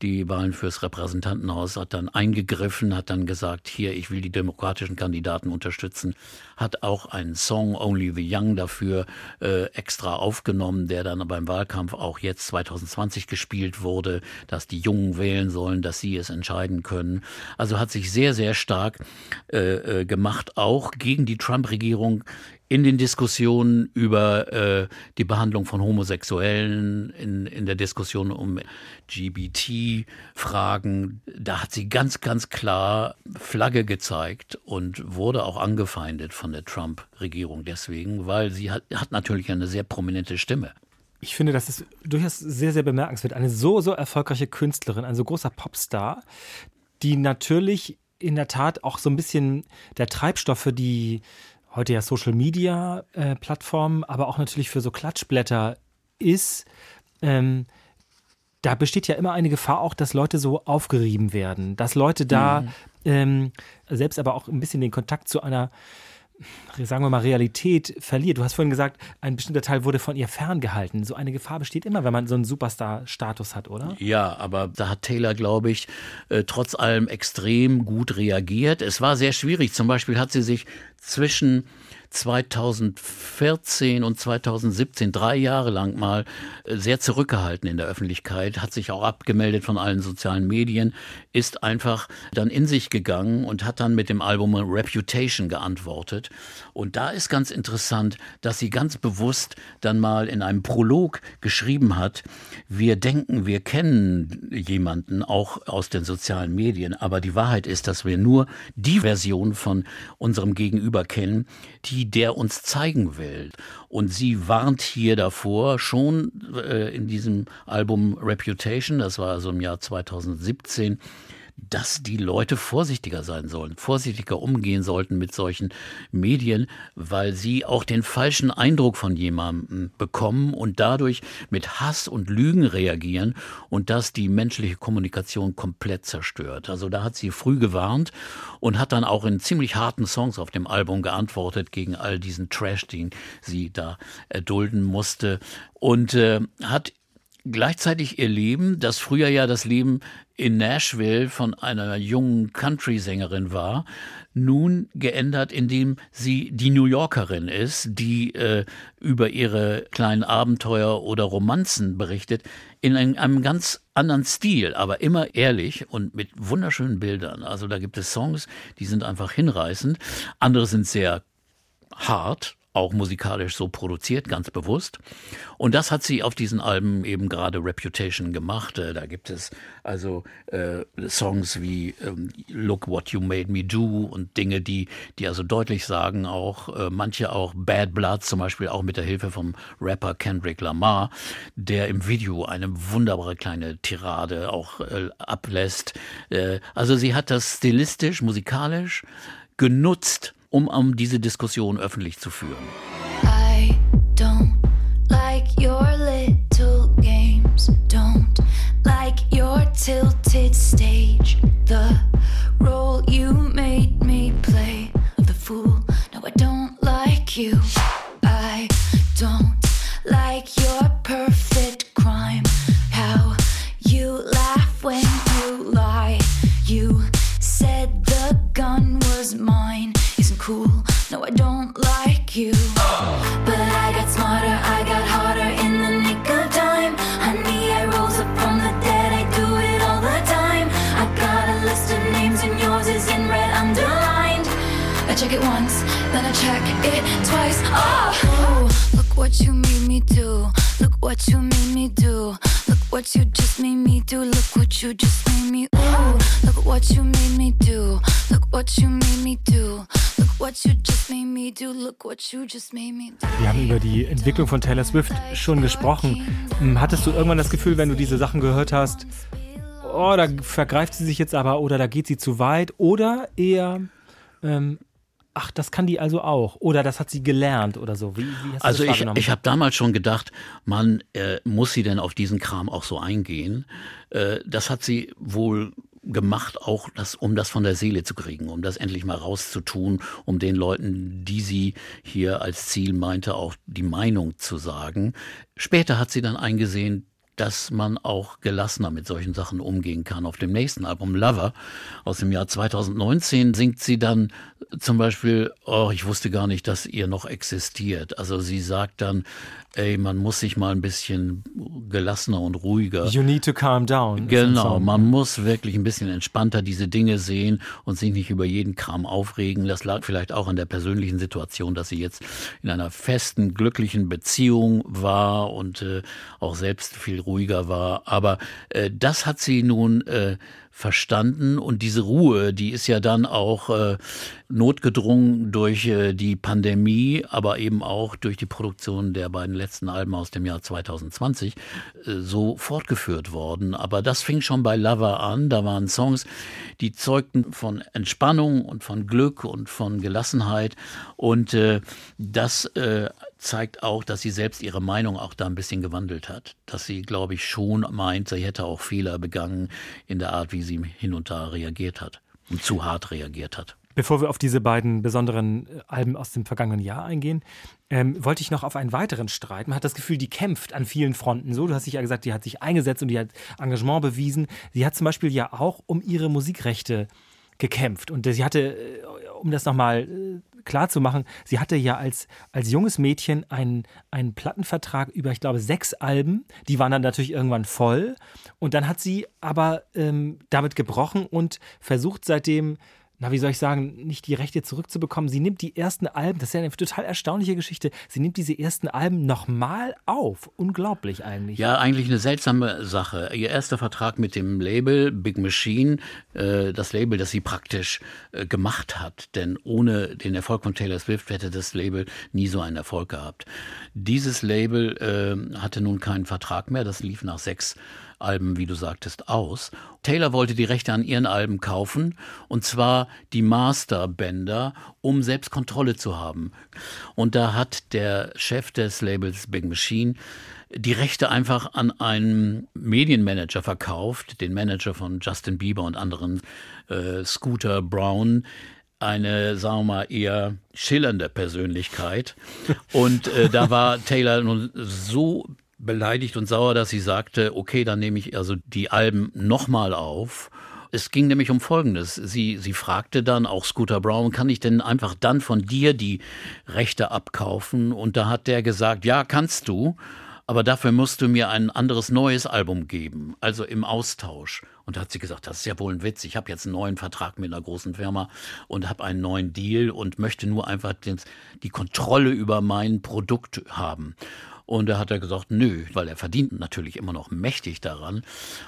die Wahlen fürs Repräsentantenhaus, hat dann eingegriffen, hat dann gesagt, hier, ich will die demokratischen Kandidaten unterstützen, hat auch einen Song Only the Young dafür äh, extra aufgenommen, der dann beim Wahlkampf auch jetzt 2020 gespielt wurde, dass die Jungen wählen sollen, dass sie es entscheiden können. Also hat sich sehr, sehr stark äh, äh, gemacht, auch gegen die Trump-Regierung in den Diskussionen über äh, die Behandlung von Homosexuellen, in, in der Diskussion um GBT-Fragen, da hat sie ganz, ganz klar Flagge gezeigt und wurde auch angefeindet von der Trump-Regierung deswegen, weil sie hat, hat natürlich eine sehr prominente Stimme. Ich finde, das ist durchaus sehr, sehr bemerkenswert. Eine so, so erfolgreiche Künstlerin, ein so großer Popstar, die natürlich in der Tat auch so ein bisschen der Treibstoff für die heute ja Social Media äh, Plattformen, aber auch natürlich für so Klatschblätter ist. Ähm, da besteht ja immer eine Gefahr auch, dass Leute so aufgerieben werden, dass Leute da ähm, selbst aber auch ein bisschen den Kontakt zu einer sagen wir mal, Realität verliert. Du hast vorhin gesagt, ein bestimmter Teil wurde von ihr ferngehalten. So eine Gefahr besteht immer, wenn man so einen Superstar-Status hat, oder? Ja, aber da hat Taylor, glaube ich, äh, trotz allem extrem gut reagiert. Es war sehr schwierig. Zum Beispiel hat sie sich zwischen 2014 und 2017, drei Jahre lang mal, äh, sehr zurückgehalten in der Öffentlichkeit, hat sich auch abgemeldet von allen sozialen Medien, ist einfach dann in sich gegangen und hat dann mit dem Album Reputation geantwortet. Und da ist ganz interessant, dass sie ganz bewusst dann mal in einem Prolog geschrieben hat, wir denken, wir kennen jemanden auch aus den sozialen Medien, aber die Wahrheit ist, dass wir nur die Version von unserem Gegenüber kennen, die der uns zeigen will. Und sie warnt hier davor, schon äh, in diesem Album Reputation, das war also im Jahr 2017, dass die Leute vorsichtiger sein sollen, vorsichtiger umgehen sollten mit solchen Medien, weil sie auch den falschen Eindruck von jemandem bekommen und dadurch mit Hass und Lügen reagieren und das die menschliche Kommunikation komplett zerstört. Also da hat sie früh gewarnt und hat dann auch in ziemlich harten Songs auf dem Album geantwortet gegen all diesen Trash, den sie da erdulden musste und äh, hat gleichzeitig ihr Leben, das früher ja das Leben in Nashville von einer jungen Country-Sängerin war, nun geändert, indem sie die New Yorkerin ist, die äh, über ihre kleinen Abenteuer oder Romanzen berichtet, in einem, einem ganz anderen Stil, aber immer ehrlich und mit wunderschönen Bildern. Also da gibt es Songs, die sind einfach hinreißend, andere sind sehr hart, auch musikalisch so produziert, ganz bewusst. Und das hat sie auf diesen Alben eben gerade Reputation gemacht. Äh, da gibt es also äh, Songs wie ähm, Look What You Made Me Do und Dinge, die, die also deutlich sagen, auch äh, manche auch Bad Blood, zum Beispiel auch mit der Hilfe vom Rapper Kendrick Lamar, der im Video eine wunderbare kleine Tirade auch äh, ablässt. Äh, also sie hat das stilistisch, musikalisch genutzt, um, um diese Diskussion öffentlich zu führen. I don't like your little games. Don't like your tilted stage. The role you made me play the fool. No, I don't like you. I don't like your perfect crime. How you laugh when you made me do. Look what you just made me do. Look what you just made me. Ooh, look what you made me do. Look what you made me do. Look what you just made me do. Look what you just made me do. Wir haben über die Entwicklung von Taylor Swift schon gesprochen. Hm, Hattest du irgendwann das Gefühl, wenn du diese Sachen gehört hast, oh, da vergreift sie sich jetzt aber oder da geht sie zu weit oder eher, ähm, ach, das kann die also auch oder das hat sie gelernt oder so? Wie, wie Also das ich, ich habe damals schon gedacht, man äh, muss sie denn auf diesen Kram auch so eingehen. Äh, das hat sie wohl gemacht, auch das, um das von der Seele zu kriegen, um das endlich mal rauszutun, um den Leuten, die sie hier als Ziel meinte, auch die Meinung zu sagen. Später hat sie dann eingesehen, dass man auch gelassener mit solchen Sachen umgehen kann. Auf dem nächsten Album Lover aus dem Jahr 2019 singt sie dann zum Beispiel, oh, ich wusste gar nicht, dass ihr noch existiert. Also sie sagt dann, ey, man muss sich mal ein bisschen gelassener und ruhiger You need to calm down. Genau, man muss wirklich ein bisschen entspannter diese Dinge sehen und sich nicht über jeden Kram aufregen. Das lag vielleicht auch an der persönlichen Situation, dass sie jetzt in einer festen, glücklichen Beziehung war und äh, auch selbst viel ruhiger war. Aber äh, das hat sie nun äh, verstanden und diese Ruhe, die ist ja dann auch äh, notgedrungen durch äh, die Pandemie, aber eben auch durch die Produktion der beiden letzten Alben aus dem Jahr 2020 äh, so fortgeführt worden. Aber das fing schon bei Lover an. Da waren Songs, die zeugten von Entspannung und von Glück und von Gelassenheit. Und äh, das äh, zeigt auch, dass sie selbst ihre Meinung auch da ein bisschen gewandelt hat. Dass sie, glaube ich, schon meint, sie hätte auch Fehler begangen in der Art, wie sie hin und da reagiert hat und zu hart reagiert hat. Bevor wir auf diese beiden besonderen äh, Alben aus dem vergangenen Jahr eingehen, ähm, wollte ich noch auf einen weiteren Streit. Man hat das Gefühl, die kämpft an vielen Fronten. So, du hast dich ja gesagt, die hat sich eingesetzt und die hat Engagement bewiesen. Sie hat zum Beispiel ja auch um ihre Musikrechte gekämpft. Und sie hatte, äh, um das nochmal äh, klar zu machen, sie hatte ja als, als junges Mädchen einen, einen Plattenvertrag über, ich glaube, sechs Alben. Die waren dann natürlich irgendwann voll. Und dann hat sie aber ähm, damit gebrochen und versucht seitdem na, wie soll ich sagen, nicht die Rechte zurückzubekommen. Sie nimmt die ersten Alben, das ist ja eine total erstaunliche Geschichte. Sie nimmt diese ersten Alben nochmal auf. Unglaublich eigentlich. Ja, eigentlich eine seltsame Sache. Ihr erster Vertrag mit dem Label Big Machine, äh, das Label, das sie praktisch äh, gemacht hat. Denn ohne den Erfolg von Taylor Swift hätte das Label nie so einen Erfolg gehabt. Dieses Label äh, hatte nun keinen Vertrag mehr. Das lief nach sechs Alben, wie du sagtest, aus. Taylor wollte die Rechte an ihren Alben kaufen, und zwar die Masterbänder, um selbst Kontrolle zu haben. Und da hat der Chef des Labels Big Machine die Rechte einfach an einen Medienmanager verkauft, den Manager von Justin Bieber und anderen, äh, Scooter Brown, eine, sagen wir mal, eher schillernde Persönlichkeit. Und äh, da war Taylor nun so beleidigt und sauer, dass sie sagte, okay, dann nehme ich also die Alben nochmal auf. Es ging nämlich um Folgendes. Sie, sie fragte dann auch Scooter Brown, kann ich denn einfach dann von dir die Rechte abkaufen? Und da hat der gesagt, ja, kannst du, aber dafür musst du mir ein anderes neues Album geben, also im Austausch. Und da hat sie gesagt, das ist ja wohl ein Witz. Ich habe jetzt einen neuen Vertrag mit einer großen Firma und habe einen neuen Deal und möchte nur einfach die Kontrolle über mein Produkt haben. Und da hat er gesagt, nö, weil er verdient natürlich immer noch mächtig daran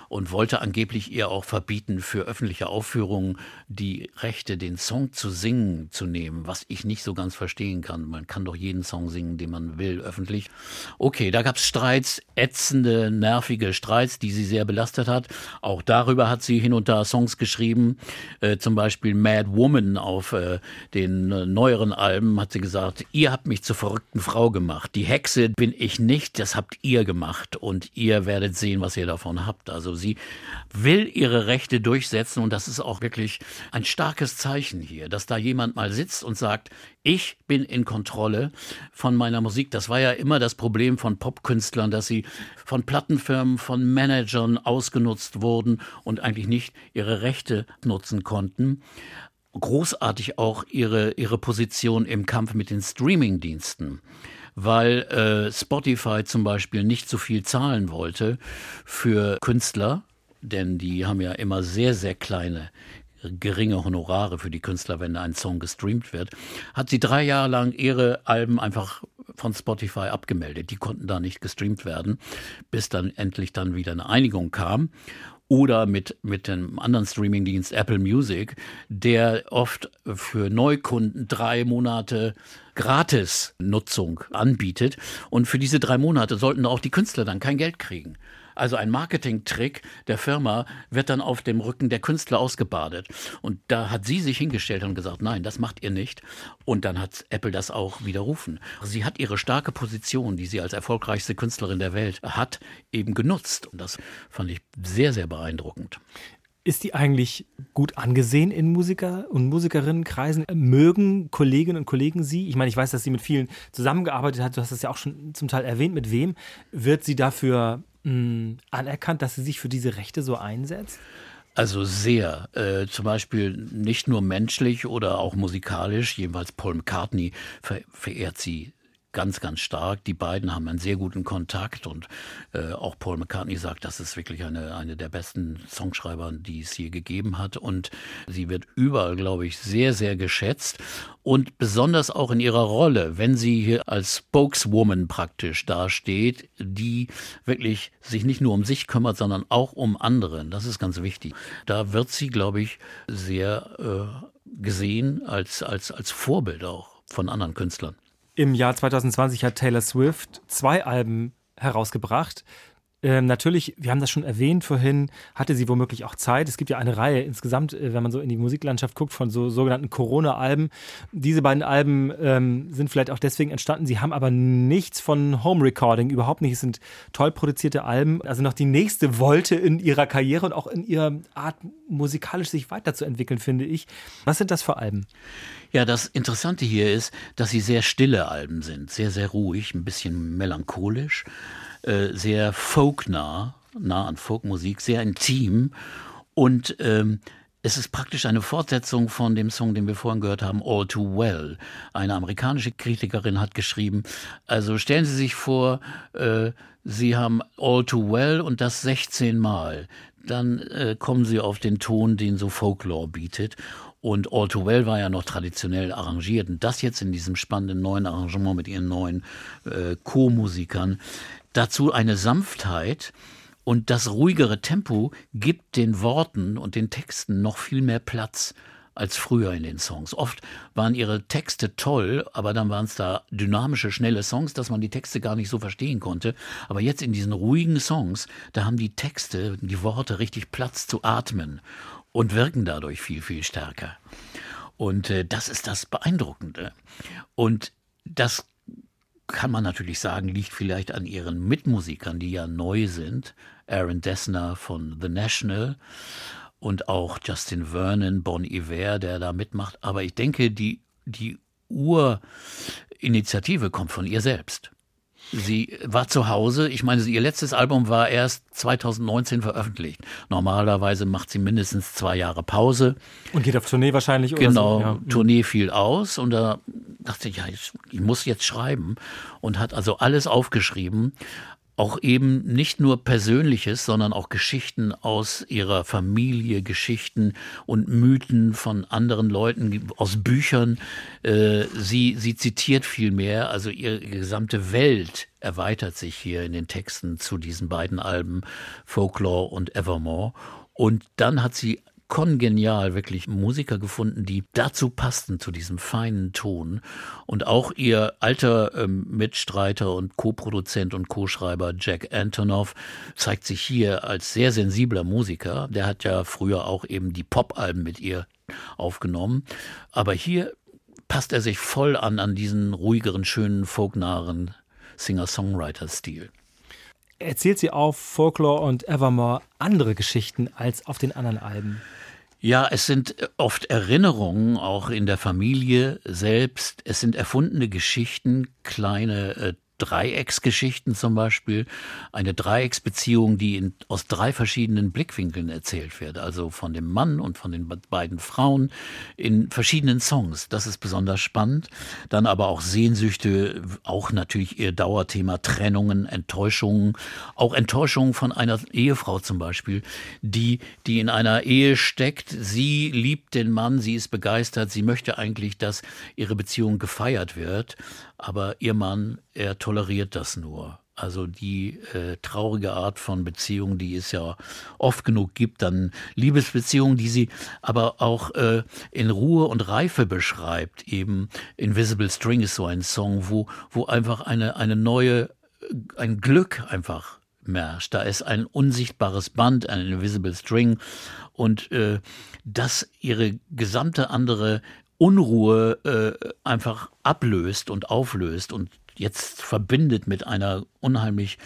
und wollte angeblich ihr auch verbieten, für öffentliche Aufführungen die Rechte, den Song zu singen, zu nehmen, was ich nicht so ganz verstehen kann. Man kann doch jeden Song singen, den man will, öffentlich. Okay, da gab es Streits, ätzende, nervige Streits, die sie sehr belastet hat. Auch darüber hat sie hin und da Songs geschrieben, äh, zum Beispiel Mad Woman auf äh, den äh, neueren Alben hat sie gesagt, ihr habt mich zur verrückten Frau gemacht. Die Hexe bin ich ich nicht, das habt ihr gemacht und ihr werdet sehen, was ihr davon habt. Also sie will ihre Rechte durchsetzen und das ist auch wirklich ein starkes Zeichen hier, dass da jemand mal sitzt und sagt, ich bin in Kontrolle von meiner Musik. Das war ja immer das Problem von Popkünstlern, dass sie von Plattenfirmen, von Managern ausgenutzt wurden und eigentlich nicht ihre Rechte nutzen konnten großartig auch ihre, ihre Position im Kampf mit den Streamingdiensten weil äh, Spotify zum Beispiel nicht so viel zahlen wollte für Künstler, denn die haben ja immer sehr, sehr kleine geringe Honorare für die Künstler, wenn ein Song gestreamt wird, hat sie drei Jahre lang ihre Alben einfach von Spotify abgemeldet. Die konnten da nicht gestreamt werden, bis dann endlich dann wieder eine Einigung kam oder mit, mit dem anderen Streamingdienst Apple Music, der oft für Neukunden drei Monate Gratis-Nutzung anbietet. Und für diese drei Monate sollten auch die Künstler dann kein Geld kriegen. Also ein Marketingtrick der Firma wird dann auf dem Rücken der Künstler ausgebadet. Und da hat sie sich hingestellt und gesagt, nein, das macht ihr nicht. Und dann hat Apple das auch widerrufen. Sie hat ihre starke Position, die sie als erfolgreichste Künstlerin der Welt hat, eben genutzt. Und das fand ich sehr, sehr beeindruckend. Ist die eigentlich gut angesehen in Musiker- und Musikerinnenkreisen? Mögen Kolleginnen und Kollegen sie? Ich meine, ich weiß, dass sie mit vielen zusammengearbeitet hat. Du hast es ja auch schon zum Teil erwähnt. Mit wem wird sie dafür anerkannt, dass sie sich für diese Rechte so einsetzt? Also sehr. Äh, zum Beispiel nicht nur menschlich oder auch musikalisch. Jedenfalls Paul McCartney ver verehrt sie ganz, ganz stark. Die beiden haben einen sehr guten Kontakt und äh, auch Paul McCartney sagt, das ist wirklich eine, eine der besten Songschreiber, die es je gegeben hat. Und sie wird überall, glaube ich, sehr, sehr geschätzt und besonders auch in ihrer Rolle, wenn sie hier als Spokeswoman praktisch dasteht, die wirklich sich nicht nur um sich kümmert, sondern auch um andere. Das ist ganz wichtig. Da wird sie, glaube ich, sehr äh, gesehen als, als, als Vorbild auch von anderen Künstlern. Im Jahr 2020 hat Taylor Swift zwei Alben herausgebracht. Ähm, natürlich, wir haben das schon erwähnt vorhin, hatte sie womöglich auch Zeit. Es gibt ja eine Reihe insgesamt, äh, wenn man so in die Musiklandschaft guckt, von so sogenannten Corona-Alben. Diese beiden Alben ähm, sind vielleicht auch deswegen entstanden. Sie haben aber nichts von Home Recording, überhaupt nicht. Es sind toll produzierte Alben. Also noch die nächste Wolte in ihrer Karriere und auch in ihrer Art, musikalisch sich weiterzuentwickeln, finde ich. Was sind das für Alben? Ja, das Interessante hier ist, dass sie sehr stille Alben sind, sehr, sehr ruhig, ein bisschen melancholisch, äh, sehr folknah, nah an Folkmusik, sehr intim und ähm, es ist praktisch eine Fortsetzung von dem Song, den wir vorhin gehört haben, All Too Well. Eine amerikanische Kritikerin hat geschrieben, also stellen Sie sich vor, äh, Sie haben All Too Well und das 16 Mal. Dann äh, kommen Sie auf den Ton, den so Folklore bietet. Und All Too Well war ja noch traditionell arrangiert. Und das jetzt in diesem spannenden neuen Arrangement mit ihren neuen äh, Co-Musikern. Dazu eine Sanftheit. Und das ruhigere Tempo gibt den Worten und den Texten noch viel mehr Platz als früher in den Songs. Oft waren ihre Texte toll, aber dann waren es da dynamische, schnelle Songs, dass man die Texte gar nicht so verstehen konnte. Aber jetzt in diesen ruhigen Songs, da haben die Texte, die Worte richtig Platz zu atmen und wirken dadurch viel, viel stärker. Und äh, das ist das Beeindruckende. Und das kann man natürlich sagen, liegt vielleicht an ihren Mitmusikern, die ja neu sind. Aaron Dessner von The National und auch Justin Vernon, Bon Iver, der da mitmacht. Aber ich denke, die, die Urinitiative kommt von ihr selbst. Sie war zu Hause. Ich meine, ihr letztes Album war erst 2019 veröffentlicht. Normalerweise macht sie mindestens zwei Jahre Pause. Und geht auf Tournee wahrscheinlich oder Genau, so. Ja. Tournee fiel aus und da dachte ich, ja, ich, ich muss jetzt schreiben und hat also alles aufgeschrieben auch eben nicht nur Persönliches, sondern auch Geschichten aus ihrer Familie, Geschichten und Mythen von anderen Leuten, aus Büchern. Äh, sie, sie zitiert viel mehr, also ihre gesamte Welt erweitert sich hier in den Texten zu diesen beiden Alben, Folklore und Evermore. Und dann hat sie kongenial wirklich Musiker gefunden, die dazu passten, zu diesem feinen Ton. Und auch ihr alter ähm, Mitstreiter und Co-Produzent und Co-Schreiber Jack Antonoff zeigt sich hier als sehr sensibler Musiker. Der hat ja früher auch eben die Pop-Alben mit ihr aufgenommen. Aber hier passt er sich voll an, an diesen ruhigeren, schönen, folknahen Singer-Songwriter-Stil erzählt sie auf Folklore und Evermore andere Geschichten als auf den anderen Alben? Ja, es sind oft Erinnerungen, auch in der Familie selbst. Es sind erfundene Geschichten, kleine äh, Dreiecksgeschichten zum Beispiel, eine Dreiecksbeziehung, die in, aus drei verschiedenen Blickwinkeln erzählt wird, also von dem Mann und von den beiden Frauen in verschiedenen Songs. Das ist besonders spannend. Dann aber auch Sehnsüchte, auch natürlich ihr Dauerthema Trennungen, Enttäuschungen, auch Enttäuschungen von einer Ehefrau zum Beispiel, die, die in einer Ehe steckt. Sie liebt den Mann, sie ist begeistert, sie möchte eigentlich, dass ihre Beziehung gefeiert wird, aber ihr Mann, er toleriert das nur. Also die äh, traurige Art von Beziehung, die es ja oft genug gibt, dann Liebesbeziehungen, die sie aber auch äh, in Ruhe und Reife beschreibt. Eben Invisible String ist so ein Song, wo, wo einfach eine, eine neue, ein Glück einfach herrscht. Da ist ein unsichtbares Band, ein Invisible String und äh, das ihre gesamte andere Unruhe äh, einfach ablöst und auflöst und jetzt verbindet mit einer unheimlich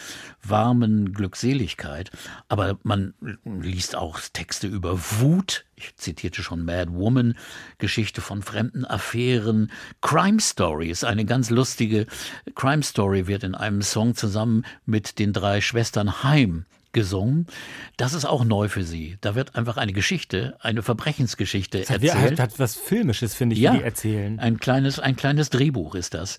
warmen Glückseligkeit. Aber man liest auch Texte über Wut. Ich zitierte schon Mad Woman, Geschichte von fremden Affären. Crime Story ist eine ganz lustige Crime Story, wird in einem Song zusammen mit den drei Schwestern Heim gesungen. Das ist auch neu für sie. Da wird einfach eine Geschichte, eine Verbrechensgeschichte Das erzählt. hat, hat was Filmisches, finde ich, Ja. die erzählen. Ein kleines, ein kleines Drehbuch ist das.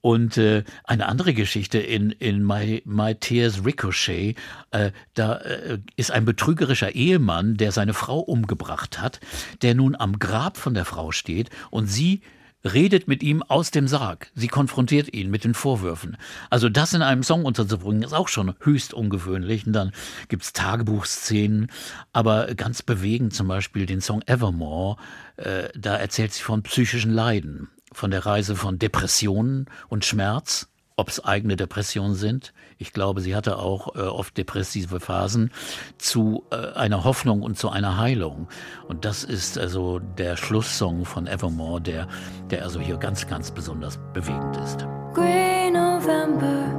Und äh, eine andere Geschichte in, in My, My Tears Ricochet, äh, da äh, ist ein betrügerischer Ehemann, der seine Frau umgebracht hat, der nun am Grab von der Frau steht und sie redet mit ihm aus dem Sarg. Sie konfrontiert ihn mit den Vorwürfen. Also das in einem Song unterzubringen, ist auch schon höchst ungewöhnlich. Und dann gibt's Tagebuchszenen, aber ganz bewegend zum Beispiel den Song Evermore. Äh, da erzählt sie von psychischen Leiden, von der Reise von Depressionen und Schmerz, ob es eigene Depressionen sind. Ich glaube, sie hatte auch äh, oft depressive Phasen zu äh, einer Hoffnung und zu einer Heilung. Und das ist also der Schlusssong von Evermore, der, der also hier ganz, ganz besonders bewegend ist. Grey November,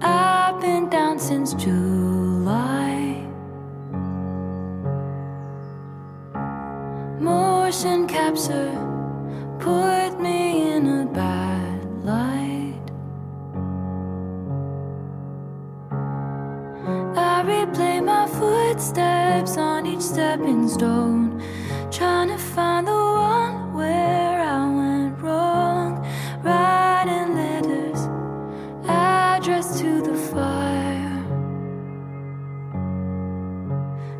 I've been down since July. Motion capture put me in a bad light. I replay my footsteps on each stepping stone. Trying to find the one where I went wrong. Writing letters addressed to the fire.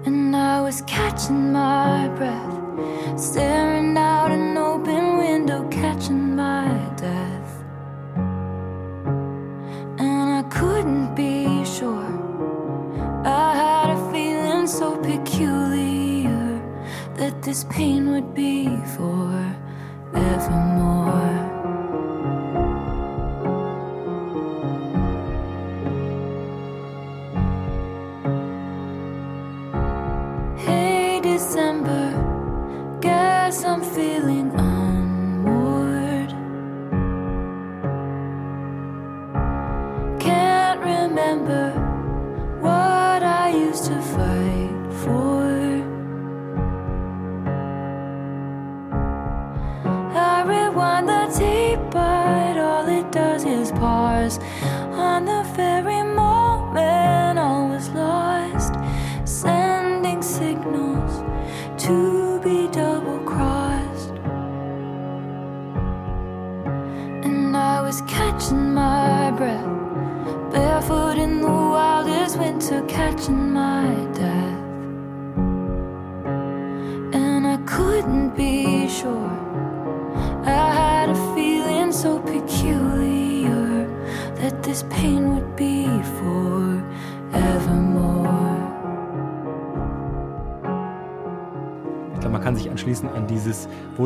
And I was catching my breath, staring out an open window, catching my death. This pain would be forevermore. Hey,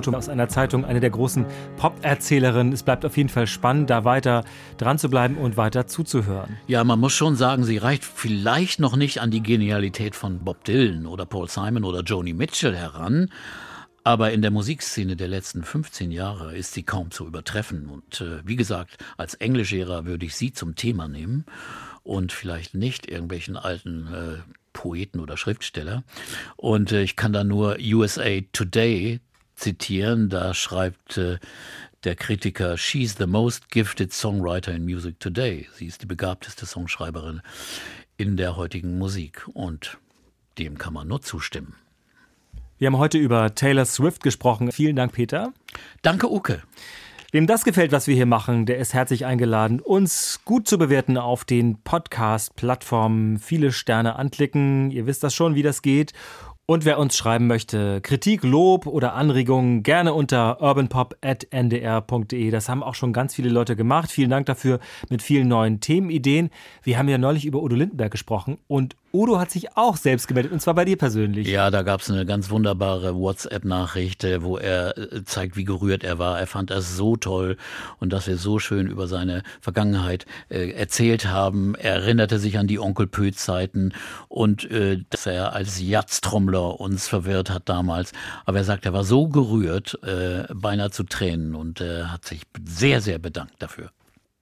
Votum aus einer Zeitung, eine der großen Pop-Erzählerinnen. Es bleibt auf jeden Fall spannend, da weiter dran zu bleiben und weiter zuzuhören. Ja, man muss schon sagen, sie reicht vielleicht noch nicht an die Genialität von Bob Dylan oder Paul Simon oder Joni Mitchell heran. Aber in der Musikszene der letzten 15 Jahre ist sie kaum zu übertreffen. Und äh, wie gesagt, als Englischlehrer würde ich sie zum Thema nehmen und vielleicht nicht irgendwelchen alten äh, Poeten oder Schriftsteller. Und äh, ich kann da nur USA Today zitieren. Da schreibt äh, der Kritiker, She's the most gifted songwriter in music today. Sie ist die begabteste Songschreiberin in der heutigen Musik. Und dem kann man nur zustimmen. Wir haben heute über Taylor Swift gesprochen. Vielen Dank, Peter. Danke, Uke. Wem das gefällt, was wir hier machen, der ist herzlich eingeladen, uns gut zu bewerten auf den Podcast-Plattformen. Viele Sterne anklicken. Ihr wisst das schon, wie das geht. Und wer uns schreiben möchte, Kritik, Lob oder Anregungen, gerne unter urbanpop.ndr.de. Das haben auch schon ganz viele Leute gemacht. Vielen Dank dafür mit vielen neuen Themenideen. Wir haben ja neulich über Udo Lindenberg gesprochen und Udo hat sich auch selbst gemeldet und zwar bei dir persönlich. Ja, da gab es eine ganz wunderbare WhatsApp-Nachricht, äh, wo er äh, zeigt, wie gerührt er war. Er fand das so toll und dass wir so schön über seine Vergangenheit äh, erzählt haben. Er erinnerte sich an die Onkel Pöth-Zeiten und äh, dass er als Jazztrommler uns verwirrt hat damals. Aber er sagt, er war so gerührt, äh, beinahe zu Tränen und äh, hat sich sehr, sehr bedankt dafür.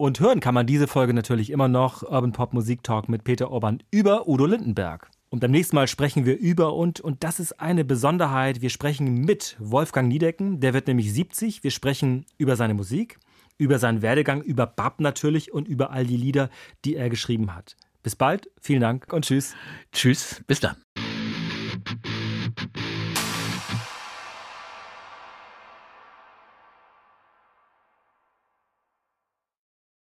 Und hören kann man diese Folge natürlich immer noch Urban Pop Musik Talk mit Peter Orban über Udo Lindenberg. Und beim nächsten Mal sprechen wir über und, und das ist eine Besonderheit, wir sprechen mit Wolfgang Niedecken, der wird nämlich 70. Wir sprechen über seine Musik, über seinen Werdegang, über Bab natürlich und über all die Lieder, die er geschrieben hat. Bis bald, vielen Dank und tschüss. Tschüss, bis dann.